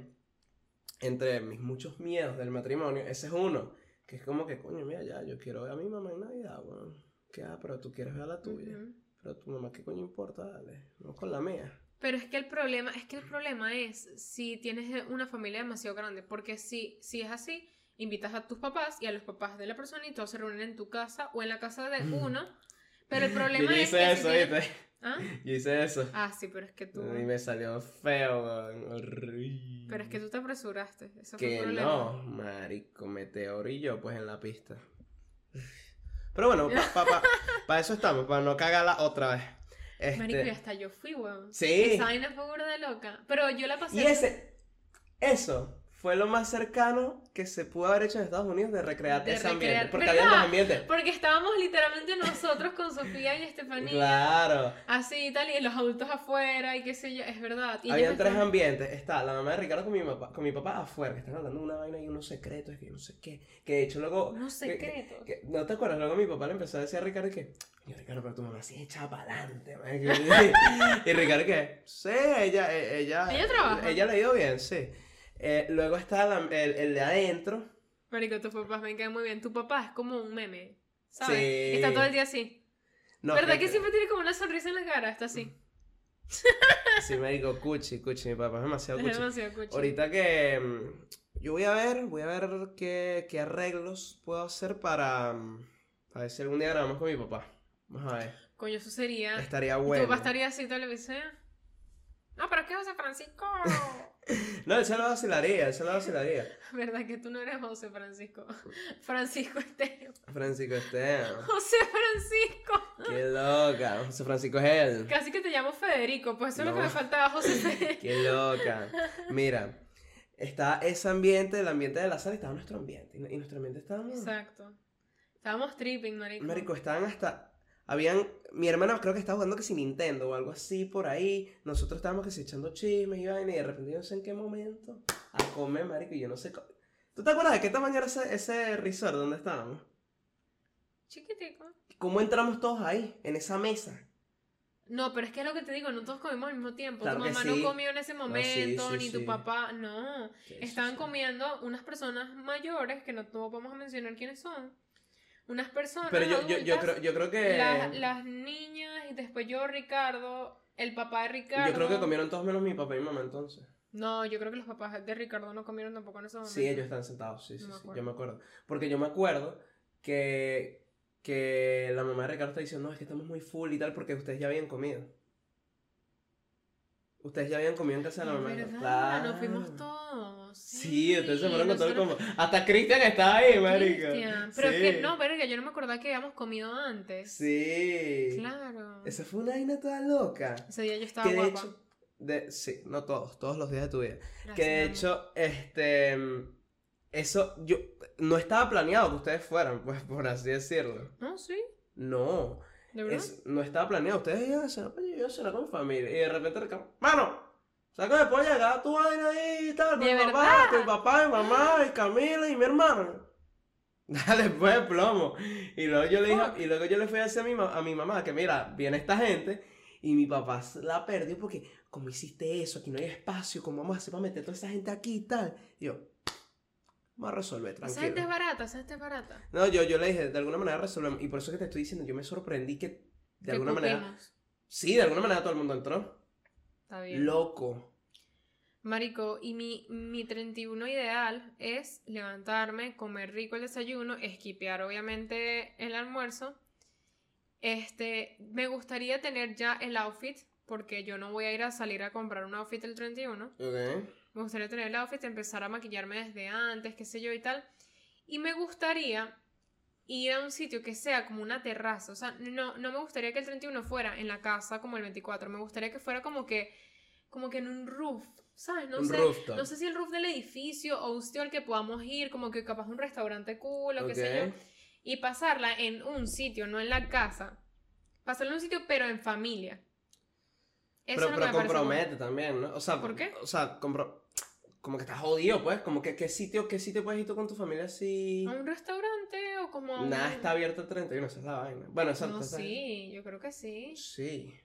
Entre mis muchos miedos del matrimonio, ese es uno. Que es como que, coño, mira, ya, yo quiero ver a mi mamá en Navidad, weón. Que, ah, pero tú quieres ver a la tuya. Pero tu mamá, ¿qué coño importa? Dale, no con la mía. Pero es que el problema, es que el problema es si tienes una familia demasiado grande, porque si, si es así, invitas a tus papás y a los papás de la persona y todos se reúnen en tu casa o en la casa de uno, pero el problema es que eso, si. ¿Ah? Yo hice eso. Ah, sí, pero es que tú, Y me salió feo, weón. Horrible. pero es que tú te apresuraste, eso fue el Que problema. no, marico, meteor y yo pues en la pista. Pero bueno, para pa, pa eso estamos, para no cagarla otra vez. Este, Marico, y hasta yo fui, weón. Sí. Esa vaina fue de loca, pero yo la pasé... Y ese, eso fue lo más cercano que se pudo haber hecho en Estados Unidos de recrear De ese recrear- ambiente. Porque ¿verdad? había dos ambientes. Porque estábamos literalmente nosotros con Sofía y Estefanía. Claro. Así y tal, y los adultos afuera y qué sé yo, es verdad. Y Habían tres estaban- ambientes. Está la mamá de Ricardo con mi papá, con mi papá afuera, que están hablando de una vaina y unos secretos, que yo no sé qué. Que de hecho luego. Unos que- que- secretos. que- ¿No te acuerdas? Luego mi papá le empezó a decir a Ricardo que. Yo, Ricardo, pero tu mamá sí echa para adelante, Y Ricardo que. Sí, ella. eh, Ella, Ella trabaja. Ella le ha ido bien, sí. Eh, luego está la- el, el de adentro. Marico, tus papás me caen muy bien. Tu papá es como un meme, ¿sabes? Sí. Está todo el día así. No, ¿Verdad que siempre tiene como una sonrisa en la cara? Está así. Sí, me digo, cuchi, cuchi. Mi papá es demasiado Es cuchi. demasiado cuchi. Ahorita que mm, yo voy a ver, voy a ver qué, qué arreglos puedo hacer para, mm, para ver si algún día grabamos con mi papá. Vamos a ver. Coño, eso sería. Estaría ¿Y bueno. ¿Tu papá estaría así tal vez? ¿eh? No, pero es que José Francisco. No, él se lo vacilaría, él se lo vacilaría. ¿Verdad que tú no eres José Francisco? Francisco Estéreo. Francisco Esteban. José Francisco. Qué loca. José Francisco es él. Casi que te llamo Federico, pues eso es lo que me faltaba, José Federico. Qué loca. Mira, está ese ambiente, el ambiente de la sala, estaba nuestro ambiente. Y y nuestro ambiente estábamos. Exacto. Estábamos tripping, marico. Marico, estaban hasta. Habían. Mi hermana creo que estaba jugando que si Nintendo o algo así por ahí. Nosotros estábamos que si echando chismes y vaina. Y de repente yo no sé en qué momento. A comer, marico. Y yo no sé. co- ¿Tú te acuerdas de qué tamaño era ese, ese resort donde estábamos? Chiquitico. ¿Cómo entramos todos ahí? En esa mesa. No, pero es que es lo que te digo, no todos comimos al mismo tiempo. Claro tu mamá sí. no comió en ese momento, sí, ni tu papá, no. Estaban comiendo unas personas mayores, que no no vamos a mencionar quiénes son. Unas personas. Pero yo, yo, yo, adultas, creo, yo creo que. las, las niñas y después yo, Ricardo, el papá de Ricardo. Yo creo que comieron todos menos mi papá y mi mamá entonces. No, yo creo que los papás de Ricardo no comieron tampoco en ese momento. Sí, ellos están sentados, sí, sí, No sí, yo me acuerdo. Porque yo me acuerdo que, que la mamá de Ricardo está diciendo, no, es que estamos muy full y tal, porque ustedes ya habían comido. Ustedes ya habían comido en casa de la mamá. Verdad, Ricardo. nos fuimos Claro. todos. Sí, ustedes se fueron con todo combo. Hasta Cristian estaba ahí, marico. Cristian, Pero sí. es que no, verga, yo no me acordaba que habíamos comido antes. Sí. Claro. Esa fue una vaina toda loca. Ese día yo estaba Que de guapa. hecho, de, sí, no todos, todos los días de tu vida. Gracias, Que de hecho, este. Eso, yo. No estaba planeado que ustedes fueran, pues, por así decirlo. No, sí, No. De verdad. Es- no estaba planeado. Ustedes iban a cenar, pues, yo a cenar con familia. Y de repente, mano, sácame pollo, agarra tu vaina ahí y tal. ¿De mi papá, verdad? tu papá, mi mamá, y Camila y mi hermana. Dale, pues, plomo. Y luego yo le dije, y luego yo le fui a decir a mi, a mi mamá que, mira, viene esta gente. Y mi papá la perdió porque, ¿cómo hiciste eso? Aquí no hay espacio, ¿cómo vamos a hacer para meter toda esa gente aquí y tal? Y yo, vamos a resolver, Esa gente es tranquilo. barata, esa gente es barata. No, yo, yo le dije, de alguna manera resolvemos. Y por eso que te estoy diciendo, yo me sorprendí que de alguna manera. Sí, de alguna manera todo el mundo entró. Está bien. Loco. Marico, y mi, mi 31 ideal es levantarme, comer rico el desayuno, esquipear obviamente el almuerzo. Este, me gustaría tener ya el outfit, porque yo no voy a ir a salir a comprar un outfit el 31. Ok. Me gustaría tener el outfit, empezar a maquillarme desde antes, qué sé yo y tal. Y me gustaría ir a un sitio que sea como una terraza. O sea, no, no me gustaría que el 31 fuera en la casa como el 24. Me gustaría que fuera como que, como que en un roof. ¿Sabes? No Un sé. rooftop. No sé si el roof del edificio o un sitio al que podamos ir, como que capaz un restaurante cool o qué sé yo. Y pasarla en un sitio, no en la casa. Pasarla en un sitio, pero en familia. Eso Pero, no pero compromete también, ¿no? O sea, ¿Por qué? O sea, compro... como que estás jodido, pues. Como que qué sitio, qué sitio puedes ir tú con tu familia si. ¿A un restaurante o como a un... Nada está abierto el 31, esa es la vaina. Bueno, exacto. No, sí, yo creo que sí. Sí.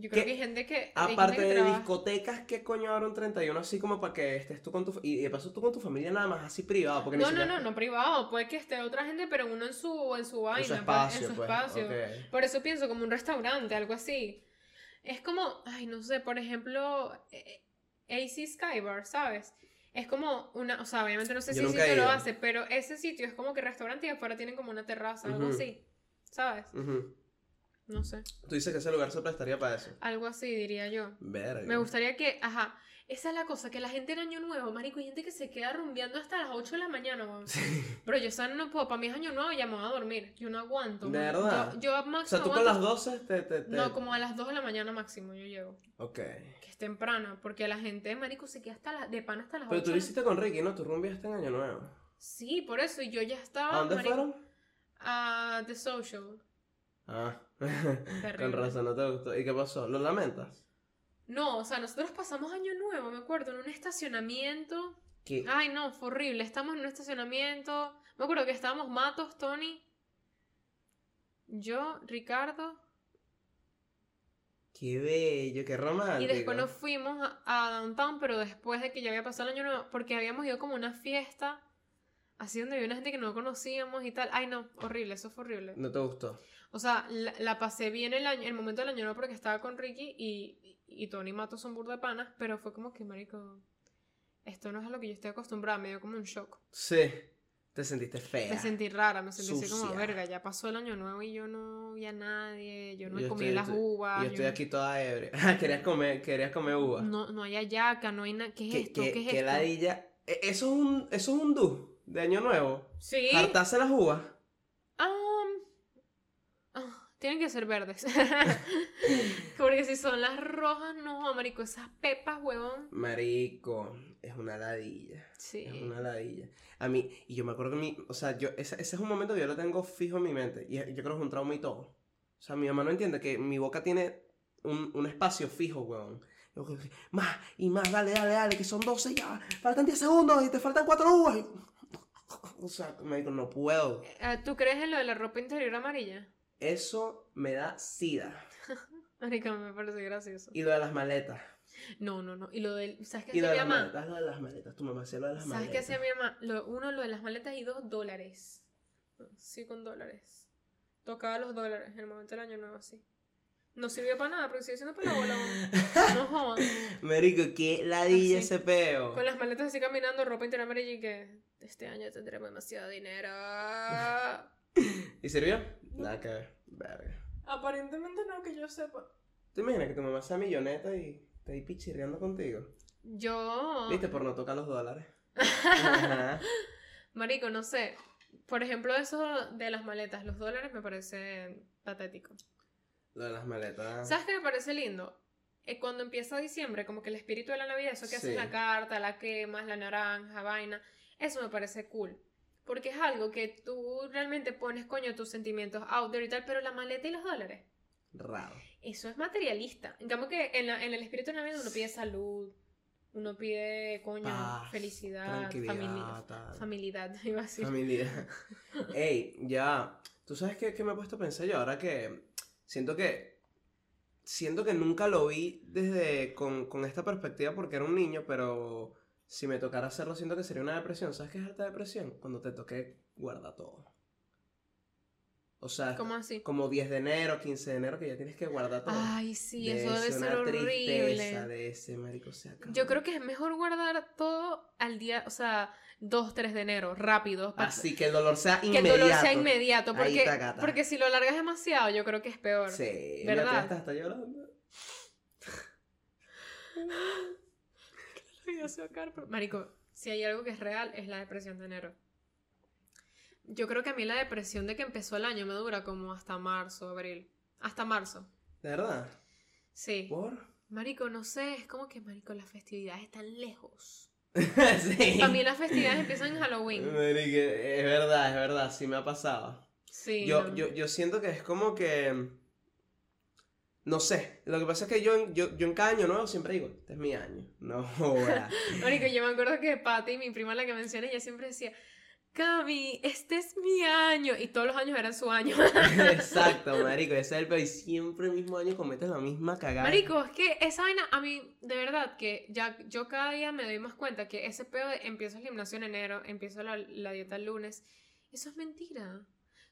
Yo creo que hay gente que. Aparte gente que de trabaja- discotecas, ¿qué coño habrá un 31 así como para que estés tú con tu... Y de paso tú con tu familia nada más así privado, porque No, no, no, no privado. Puede que esté otra gente, pero uno en su, en su vaina. En su pues, espacio, en su pues, espacio. ok. Por eso pienso como un restaurante, algo así. Es como, ay, no sé, por ejemplo, eh, AC Skybar, ¿sabes? Es como una, o sea, obviamente no sé Yo si el sitio lo hace, pero ese sitio es como que restaurante y afuera tienen como una terraza, algo Ujú. así, ¿sabes? No sé, Tú dices que ese lugar se prestaría para eso. algo así diría yo. Verga. Me gustaría que, ajá, esa es la cosa, que la gente en Año Nuevo, marico, hay gente que se queda rumbeando hasta las 8 de la mañana, weón. Pero yo, ¿sabes? No puedo, para mí es Año Nuevo y ya me voy a dormir. Yo no aguanto. ¿De man. verdad? Yo, yo O máximo sea, tú con aguanto- las 12 te... te, te- No, como a las 2 de la mañana máximo yo llego. Ok. Que es temprano, porque la gente, marico, se queda hasta la, de pan hasta las 8. Pero tú lo hiciste con Ricky, ¿no? Tú rumbiaste en Año Nuevo. Sí, por eso, y yo ya estaba... ¿A dónde marico, fueron? A The Social. Ah. con razón, no te gustó. ¿Y qué pasó? ¿Lo lamentas? No, o sea, nosotros pasamos Año Nuevo, me acuerdo, en un estacionamiento. ¿Qué? Ay, no, fue horrible. Estamos en un estacionamiento. Me acuerdo que estábamos Matos, Tony, yo, Ricardo. Qué bello, qué romántico. Y después nos fuimos a, a Downtown, pero después de que ya había pasado el año nuevo, porque habíamos ido como a una fiesta, así donde había una gente que no conocíamos y tal. Ay, no, horrible, eso fue horrible. No te gustó. O sea, la, la pasé bien el año, el momento del año nuevo porque estaba con Ricky y, y, Tony y Mato son burda de panas, pero fue como que, marico, esto no es a lo que yo estoy acostumbrada, me dio como un shock. Sí. Te sentiste fea. Me sentí rara, me sentí así como, verga, ya pasó el año nuevo y yo no vi a nadie, yo no Yo comí estoy- las uvas. Yo yo estoy no- aquí toda ebria. Querías comer, querías comer uva. No, no hay ayaca, no hay nada. ¿Qué es ¿Qué, esto? qué- ¿Qué es qué esto? ladilla? E- Eso es un, eso es un do de año nuevo. Sí. Hartarse las uvas. Tienen que ser verdes. Porque si son las rojas, no, marico, esas pepas, huevón. Marico, es una ladilla. Sí. Es una ladilla. A mí, y yo me acuerdo que mi, o sea, yo, ese, ese es un momento que yo lo tengo fijo en mi mente. Y yo creo que es un trauma y todo. O sea, mi mamá no entiende que mi boca tiene un, un espacio fijo, que, más y más, dale, dale, dale, que son 12 ya. Faltan 10 segundos y te faltan 4 uvas. O sea, me digo, no puedo. Eh, ¿Tú crees en lo de la ropa interior amarilla? Eso me da sida. Marico, me parece gracioso. Y lo de las maletas. No, no, no. Y lo del. ¿Sabes qué Y lo hacía de mi las mamá? maletas, lo de las maletas. Tu mamá hacía lo de las ¿Sabes maletas. qué hacía mi mamá? Lo, uno, lo de las maletas y dos dólares. Sí, con dólares. Tocaba los dólares en el momento del año nuevo, sí. No sirvió para nada, porque sigue siendo para la bola. weón. No jodan. Marico, qué ladilla Así. ese peo. Con las maletas así caminando, ropa interior amarilla y que este año tendremos demasiado dinero. ¿Y sirvió? Nada que ver. Verga. Aparentemente no, que yo sepa. ¿Te imaginas que tu mamá sea milloneta y te ahí pichirreando contigo? Yo. ¿Viste? Por no tocar los dólares. Ajá. Marico, no sé. Por ejemplo, eso de las maletas, los dólares me parece patético. Lo de las maletas. ¿Sabes qué me parece lindo? Eh, cuando empieza diciembre, como que el espíritu de la Navidad, eso que haces Sí. la carta, la quemas, la naranja, vaina, eso me parece cool. Porque es algo que tú realmente pones, coño, tus sentimientos out there y tal, pero la maleta y los dólares, Raro. eso es materialista. En cambio que en, la- en el espíritu de uno pide salud, uno pide, coño, Paz, felicidad, Tranquilidad, famili- tal. familidad, iba a decir. Familia. Ey, ya. ¿Tú sabes qué, qué me he puesto a pensar yo? Ahora que siento que siento que nunca lo vi desde con, con esta perspectiva porque era un niño, pero si me tocara hacerlo siento que sería una depresión. ¿Sabes qué es alta depresión? Cuando te toque guarda todo. O sea, ¿Cómo así? como 10 de enero, 15 de enero que ya tienes que guardar todo. Ay, sí, De eso debe ser una horrible. de ese marico se acabó. Yo creo que es mejor guardar todo al día, o sea, 2, 3 de enero, rápido. Así que el dolor sea que el inmediato. dolor sea inmediato. Porque, porque si lo alargas demasiado, yo creo que es peor. Sí, ¿Verdad? mira, hasta, hasta llorando. Marico, si hay algo que es real, es la depresión de enero. Yo creo que a mí la depresión de que empezó el año me dura como hasta marzo, abril. Hasta marzo. ¿De verdad? Sí. ¿Por? Marico, no sé, es como que, Marico, las festividades están lejos. sí. Para mí las festividades empiezan en Halloween. Marico, es verdad, es verdad, sí me ha pasado. Sí. Yo, no. yo, yo siento que es como que. No sé. Lo que pasa es que yo, en- yo, yo en cada año nuevo siempre digo, este es mi año. No. Marico, yo me acuerdo que Patty, mi prima la que mencioné, ella siempre decía, Cami, este es mi año. Y todos los años eran su año. Exacto, marico. Ese es el peor. Y siempre el mismo año cometes la misma cagada. Marico, es que esa vaina, a mí, de verdad, que ya yo cada día me doy más cuenta que ese pedo de empiezo el gimnasio en enero, empiezo la, la dieta el lunes, eso es mentira.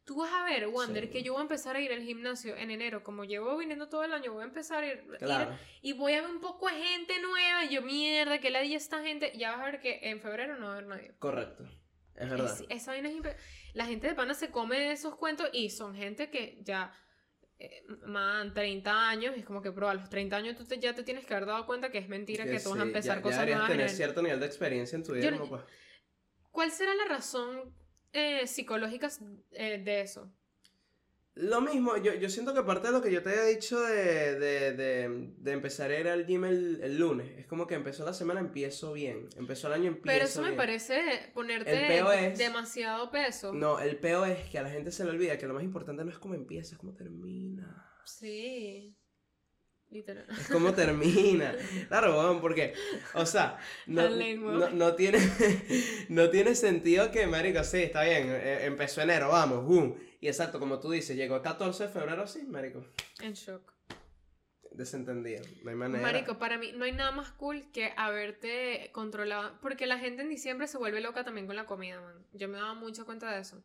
Tú vas a ver, Wander, Sí. que yo voy a empezar a ir al gimnasio en enero, como llevo viniendo todo el año, voy a empezar a ir, ir Claro. y voy a ver un poco de gente nueva, y yo, mierda, que la di esta gente, ya vas a ver que en febrero no va a haber nadie. Correcto. Es verdad. Es- esa vaina es La gente de pana se come esos cuentos y son gente que ya eh, man 30 años, es como que, bro, a los 30 años tú te- ya te tienes que haber dado cuenta que es mentira que, tú vas a empezar ya- cosas ya nuevas. en tener el- cierto nivel de experiencia en tu vida. Yo ¿Cuál será la razón eh, psicológica eh, de eso? Lo mismo, yo, yo siento que parte de lo que yo te había dicho de, de, de, de empezar a ir al gym el, el lunes, es como que empezó la semana, empiezo bien. Empezó el año, empiezo Pero eso me parece ponerte es- demasiado peso. No, el peo es que a la gente se le olvida que lo más importante no es cómo empieza, es cómo termina. Sí. Literal. Es cómo termina. Claro, weón, porque, o sea, no, no, no tiene, no tiene sentido que, marico, sí, está bien, eh, empezó enero, vamos, boom. Y exacto, como tú dices, llegó el 14 de febrero, sí, marico, En shock. desentendido, no hay manera. Marico, para mí no hay nada más cool que haberte controlado. Porque la gente en diciembre se vuelve loca también con la comida, man. Yo me daba mucha cuenta de eso.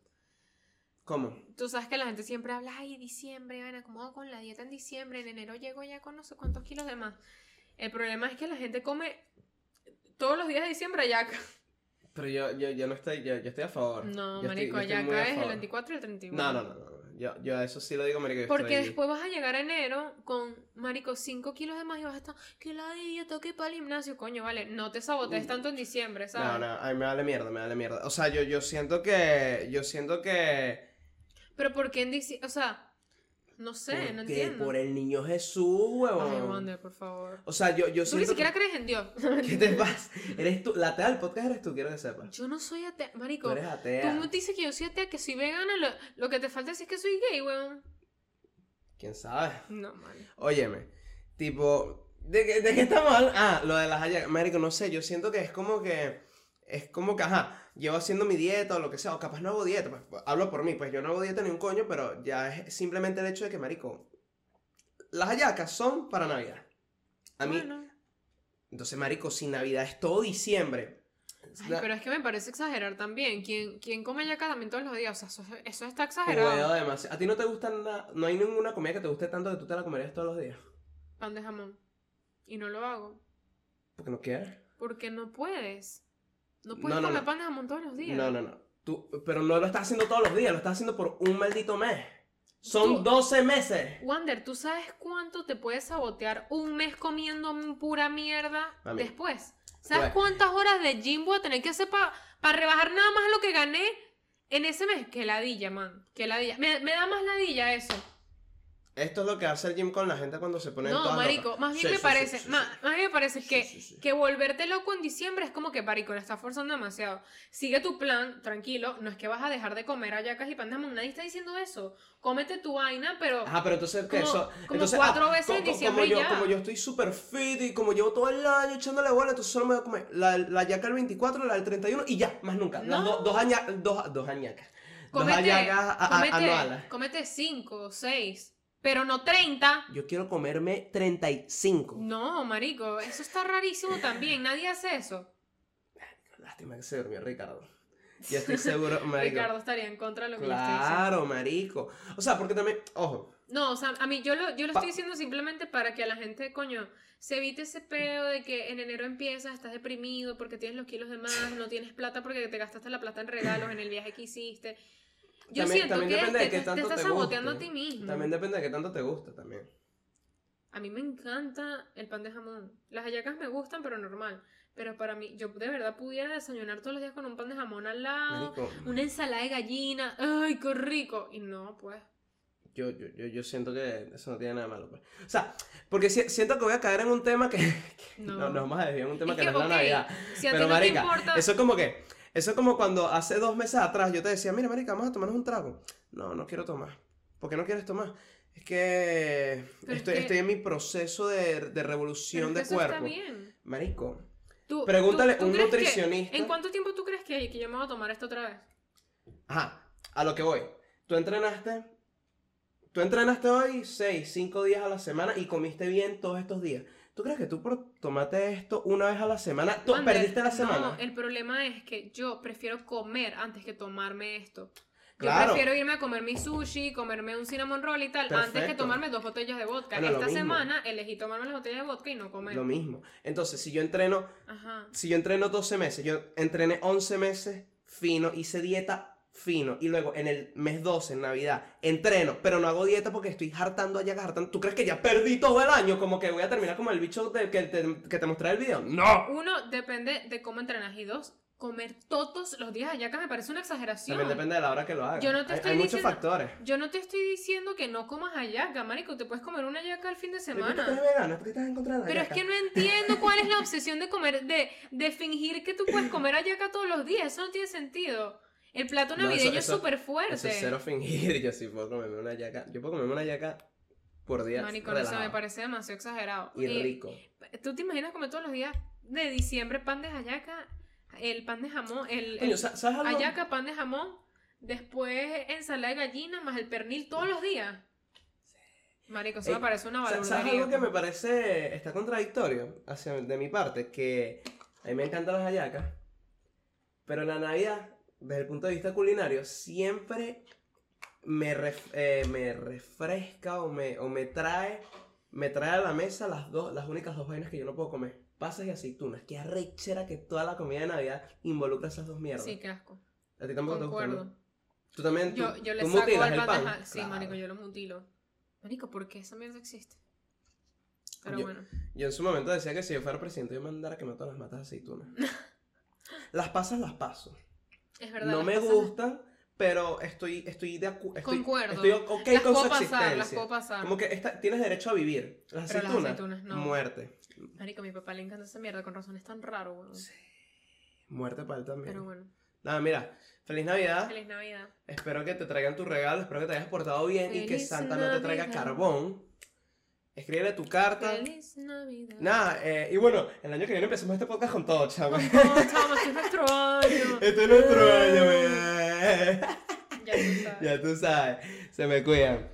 ¿Cómo? Tú sabes que la gente siempre habla, ay, diciembre, ¿cómo hago con la dieta en diciembre? En enero llego ya con no sé cuántos kilos de más. El problema es que la gente come todos los días de diciembre ayaca. Pero yo, yo, yo no estoy, yo, yo estoy a favor. No, Yo marico, yo estoy ayaca es el favor. 24 y el 31. No, no, no, no, yo, yo a eso sí lo digo, marico, yo Porque estoy- después vas a llegar a enero con, marico, 5 kilos de más y vas a estar, que la día toque para el gimnasio, coño, vale, no te sabotees Mm. tanto en diciembre, No, ¿sabes? no, a mí me vale mierda, me vale mierda. O sea, yo, yo siento que, yo siento que... Pero ¿por qué en diciembre? O sea, no sé, no porque entiendo. por el niño Jesús, huevón. Ay, Wander, por favor. O sea, yo, yo Tú ni siento siquiera crees en Dios. ¿Qué te pasa? Eres tú, la atea del podcast eres tú, quiero que sepas. Yo no soy atea. Tú Marico, eres tú atea. me dices que yo soy atea, que soy vegana. Lo, lo que te falta es que soy gay, weón. ¿Quién sabe? No, man. Óyeme, tipo, ¿de qué, de qué estamos hablando? Ah, lo de las hallacas. Marico, no sé, yo siento que es como que, es como que, ajá, llevo haciendo mi dieta o lo que sea, o capaz no hago dieta, pues, hablo por mí, pues yo no hago dieta ni un coño, pero ya es simplemente el hecho de que, marico, las hallacas son para Navidad. A mí, Bueno. entonces, marico, si Navidad es todo diciembre. Ay, pero es que me parece exagerar también. ¿Quién, quién come yaca también todos los días? O sea, eso, eso está exagerado. demasiado. ¿A ti no te gusta nada? No hay ninguna comida que te guste tanto que tú te la comerías todos los días. Pan de jamón. Y no lo hago. Porque no quieres. Porque no puedes. No puedes No, no, comer no. pan de jamón todos los días. No, no, no. Tú, pero no lo estás haciendo todos los días, lo estás haciendo por un maldito mes. Son Tú- 12 meses. Wander, ¿tú sabes cuánto te puedes sabotear un mes comiendo pura mierda Mami. después? ¿Sabes Bueno. cuántas horas de gym voy a tener que hacer para rebajar nada más lo que gané en ese mes? Que ladilla, man. Que ladilla. Me, me da más ladilla eso. Esto es lo que hace el gym con la gente cuando se pone No, todas marico, locas. más bien Sí, me sí, parece, sí, más, más bien me parece que, que volverte loco en diciembre es como que, marico, le estás forzando demasiado. Sigue tu plan, tranquilo, no es que vas a dejar de comer hallacas y pan de jamón, nadie está diciendo eso. Cómete tu vaina, pero... Ajá, pero entonces, ¿qué Como- eso? como entonces, cuatro ah, veces en co- co- diciembre como yo, ya. como yo estoy súper fit y como llevo todo el año echándole bola, entonces solo me voy a comer la, la yaca del 24, la del 31 y ya, más nunca. Las No. do- dos, aña- dos, dos añacas. Dos Cómete, hallacas a- a- cómete, cómete cinco seis. Pero no 30. Yo quiero comerme 35. No, marico, eso está rarísimo también. Nadie hace eso. Lástima que se durmió Ricardo. Yo estoy seguro, marico. Ricardo estaría en contra de lo que yo estoy diciendo. Claro, marico. O sea, porque también, ojo, No, o sea, a mí yo lo, yo lo estoy diciendo simplemente para que a la gente, coño, se evite ese peo de que en enero empiezas, estás deprimido porque tienes los kilos de más, no tienes plata porque te gastaste la plata en regalos en el viaje que hiciste. Yo También- siento también que depende de te, qué te- te tanto estás te saboteando a ti mismo. también depende de qué tanto te gusta también. A mí me encanta el pan de jamón. Las hallacas me gustan, pero normal. Pero para mí, yo de verdad pudiera desayunar todos los días con un pan de jamón al lado, Marico, una ensalada de gallina. ¡Ay, qué rico! Y no, pues. yo, yo, yo, yo siento que eso no tiene nada de malo. pues. O sea, porque si- siento que voy a caer en un tema que, que No. no, nos vamos a desviar en un tema Es que, que, no es la Navidad. Si a Pero marica, importa. eso es como que, eso es como cuando hace dos meses atrás yo te decía, mira marica, vamos a tomarnos un trago. No, no quiero tomar. ¿Por qué no quieres tomar? Es que Pero es estoy, que- estoy en mi proceso de, de pero revolución que de eso cuerpo. Está bien. Marico, Tú- Pregúntale a un crees que- nutricionista. ¿En cuánto tiempo tú crees que, que yo me voy a tomar esto otra vez? Ajá, a lo que voy. Tú entrenaste, tú entrenaste hoy 6, 5 días a la semana y comiste bien todos estos días. ¿Tú crees que tú por tomarte esto una vez a la semana, tú perdiste la semana? No, el problema es que yo prefiero comer antes que tomarme esto. Yo Claro. prefiero irme a comer mi sushi, comerme un cinnamon roll y tal, antes que tomarme dos botellas de vodka. Bueno, Esta semana elegí tomarme las botellas de vodka y no comer. Lo mismo. Entonces, si yo entreno, Ajá. si yo entreno 12 meses, yo entrené 11 meses fino, hice dieta fino y luego en el mes 12, en Navidad, entreno, pero no hago dieta porque estoy hartando allá, hartando. ¿Tú crees que ya perdí todo el año? Como que voy a terminar como el bicho de- que, te, que te mostré el video. ¡No! Uno, depende de cómo entrenas. Y dos, comer todos los días ayaca me parece una exageración. También depende de la hora que lo hagas. Yo no te hay, estoy hay muchos diciendo- factores. Yo no te estoy diciendo que no comas ayaca, marico. Te puedes comer una ayaca al fin de Pero semana. eres vegano, ¿por qué estás en contra de la Pero es que no entiendo cuál es la obsesión de comer, de, de fingir que tú puedes comer ayaca todos los días. Eso no tiene sentido. El plato No, eso- navideño eso- es súper fuerte. Eso es cero fingir. Yo sí puedo comerme una yaca. Yo puedo comerme una yaca por día. Marico, no, eso me parece demasiado exagerado. Y Eh, rico. ¿Tú te imaginas comer todos los días de diciembre pan de hallaca, el pan de jamón, el, Coño, el ¿sa- ¿sabes algo? hallaca, pan de jamón, después ensalada de gallina más el pernil todos los días? Marico, eso Ey, me parece una Sa- ¿Sabes barbaridad. algo que me parece está contradictorio hacia, de mi parte? Que a mí me encantan las hallacas, pero la Navidad, desde el punto de vista culinario, siempre me, ref- eh, me refresca o me, o me trae me trae a la mesa las dos las únicas dos vainas que yo no puedo comer. Pasas y aceitunas. Qué arrechera que toda la comida de Navidad involucra esas dos mierdas. Sí, qué asco. A ti tampoco te gusta. Tú también, tú, Yo, yo le saco mutilas el pan, Sí, marico, yo lo mutilo. Marico, ¿por qué esa mierda existe? Pero Yo- bueno. Yo en su momento decía que si yo fuera presidente yo mandara a quemar todas las matas de aceitunas. las pasas las paso. Es verdad. No me pasas- gustan, pero estoy, estoy de acuerdo. Concuerdo. Estoy ok las con su puedo pasar, existencia. las puedo pasar. Como que esta- tienes derecho a vivir. Las Pero las aceitunas, aceitunas no. muerte. Marico, a mi papá le encanta esa mierda, con razón es tan raro, weón. Muerte para él también. Pero bueno, Nada, mira. Feliz Navidad. feliz Navidad. Espero que te traigan tu regalo. Espero que te hayas portado bien y que Feliz Santa no te traiga Navidad. carbón. Escríbele tu carta. Feliz Navidad. Nada, eh, y bueno, el año que viene empezamos este podcast con todo, chamo, este es nuestro año. Este es nuestro año, bebé. Ya tú sabes. Ya tú sabes. Se me cuidan.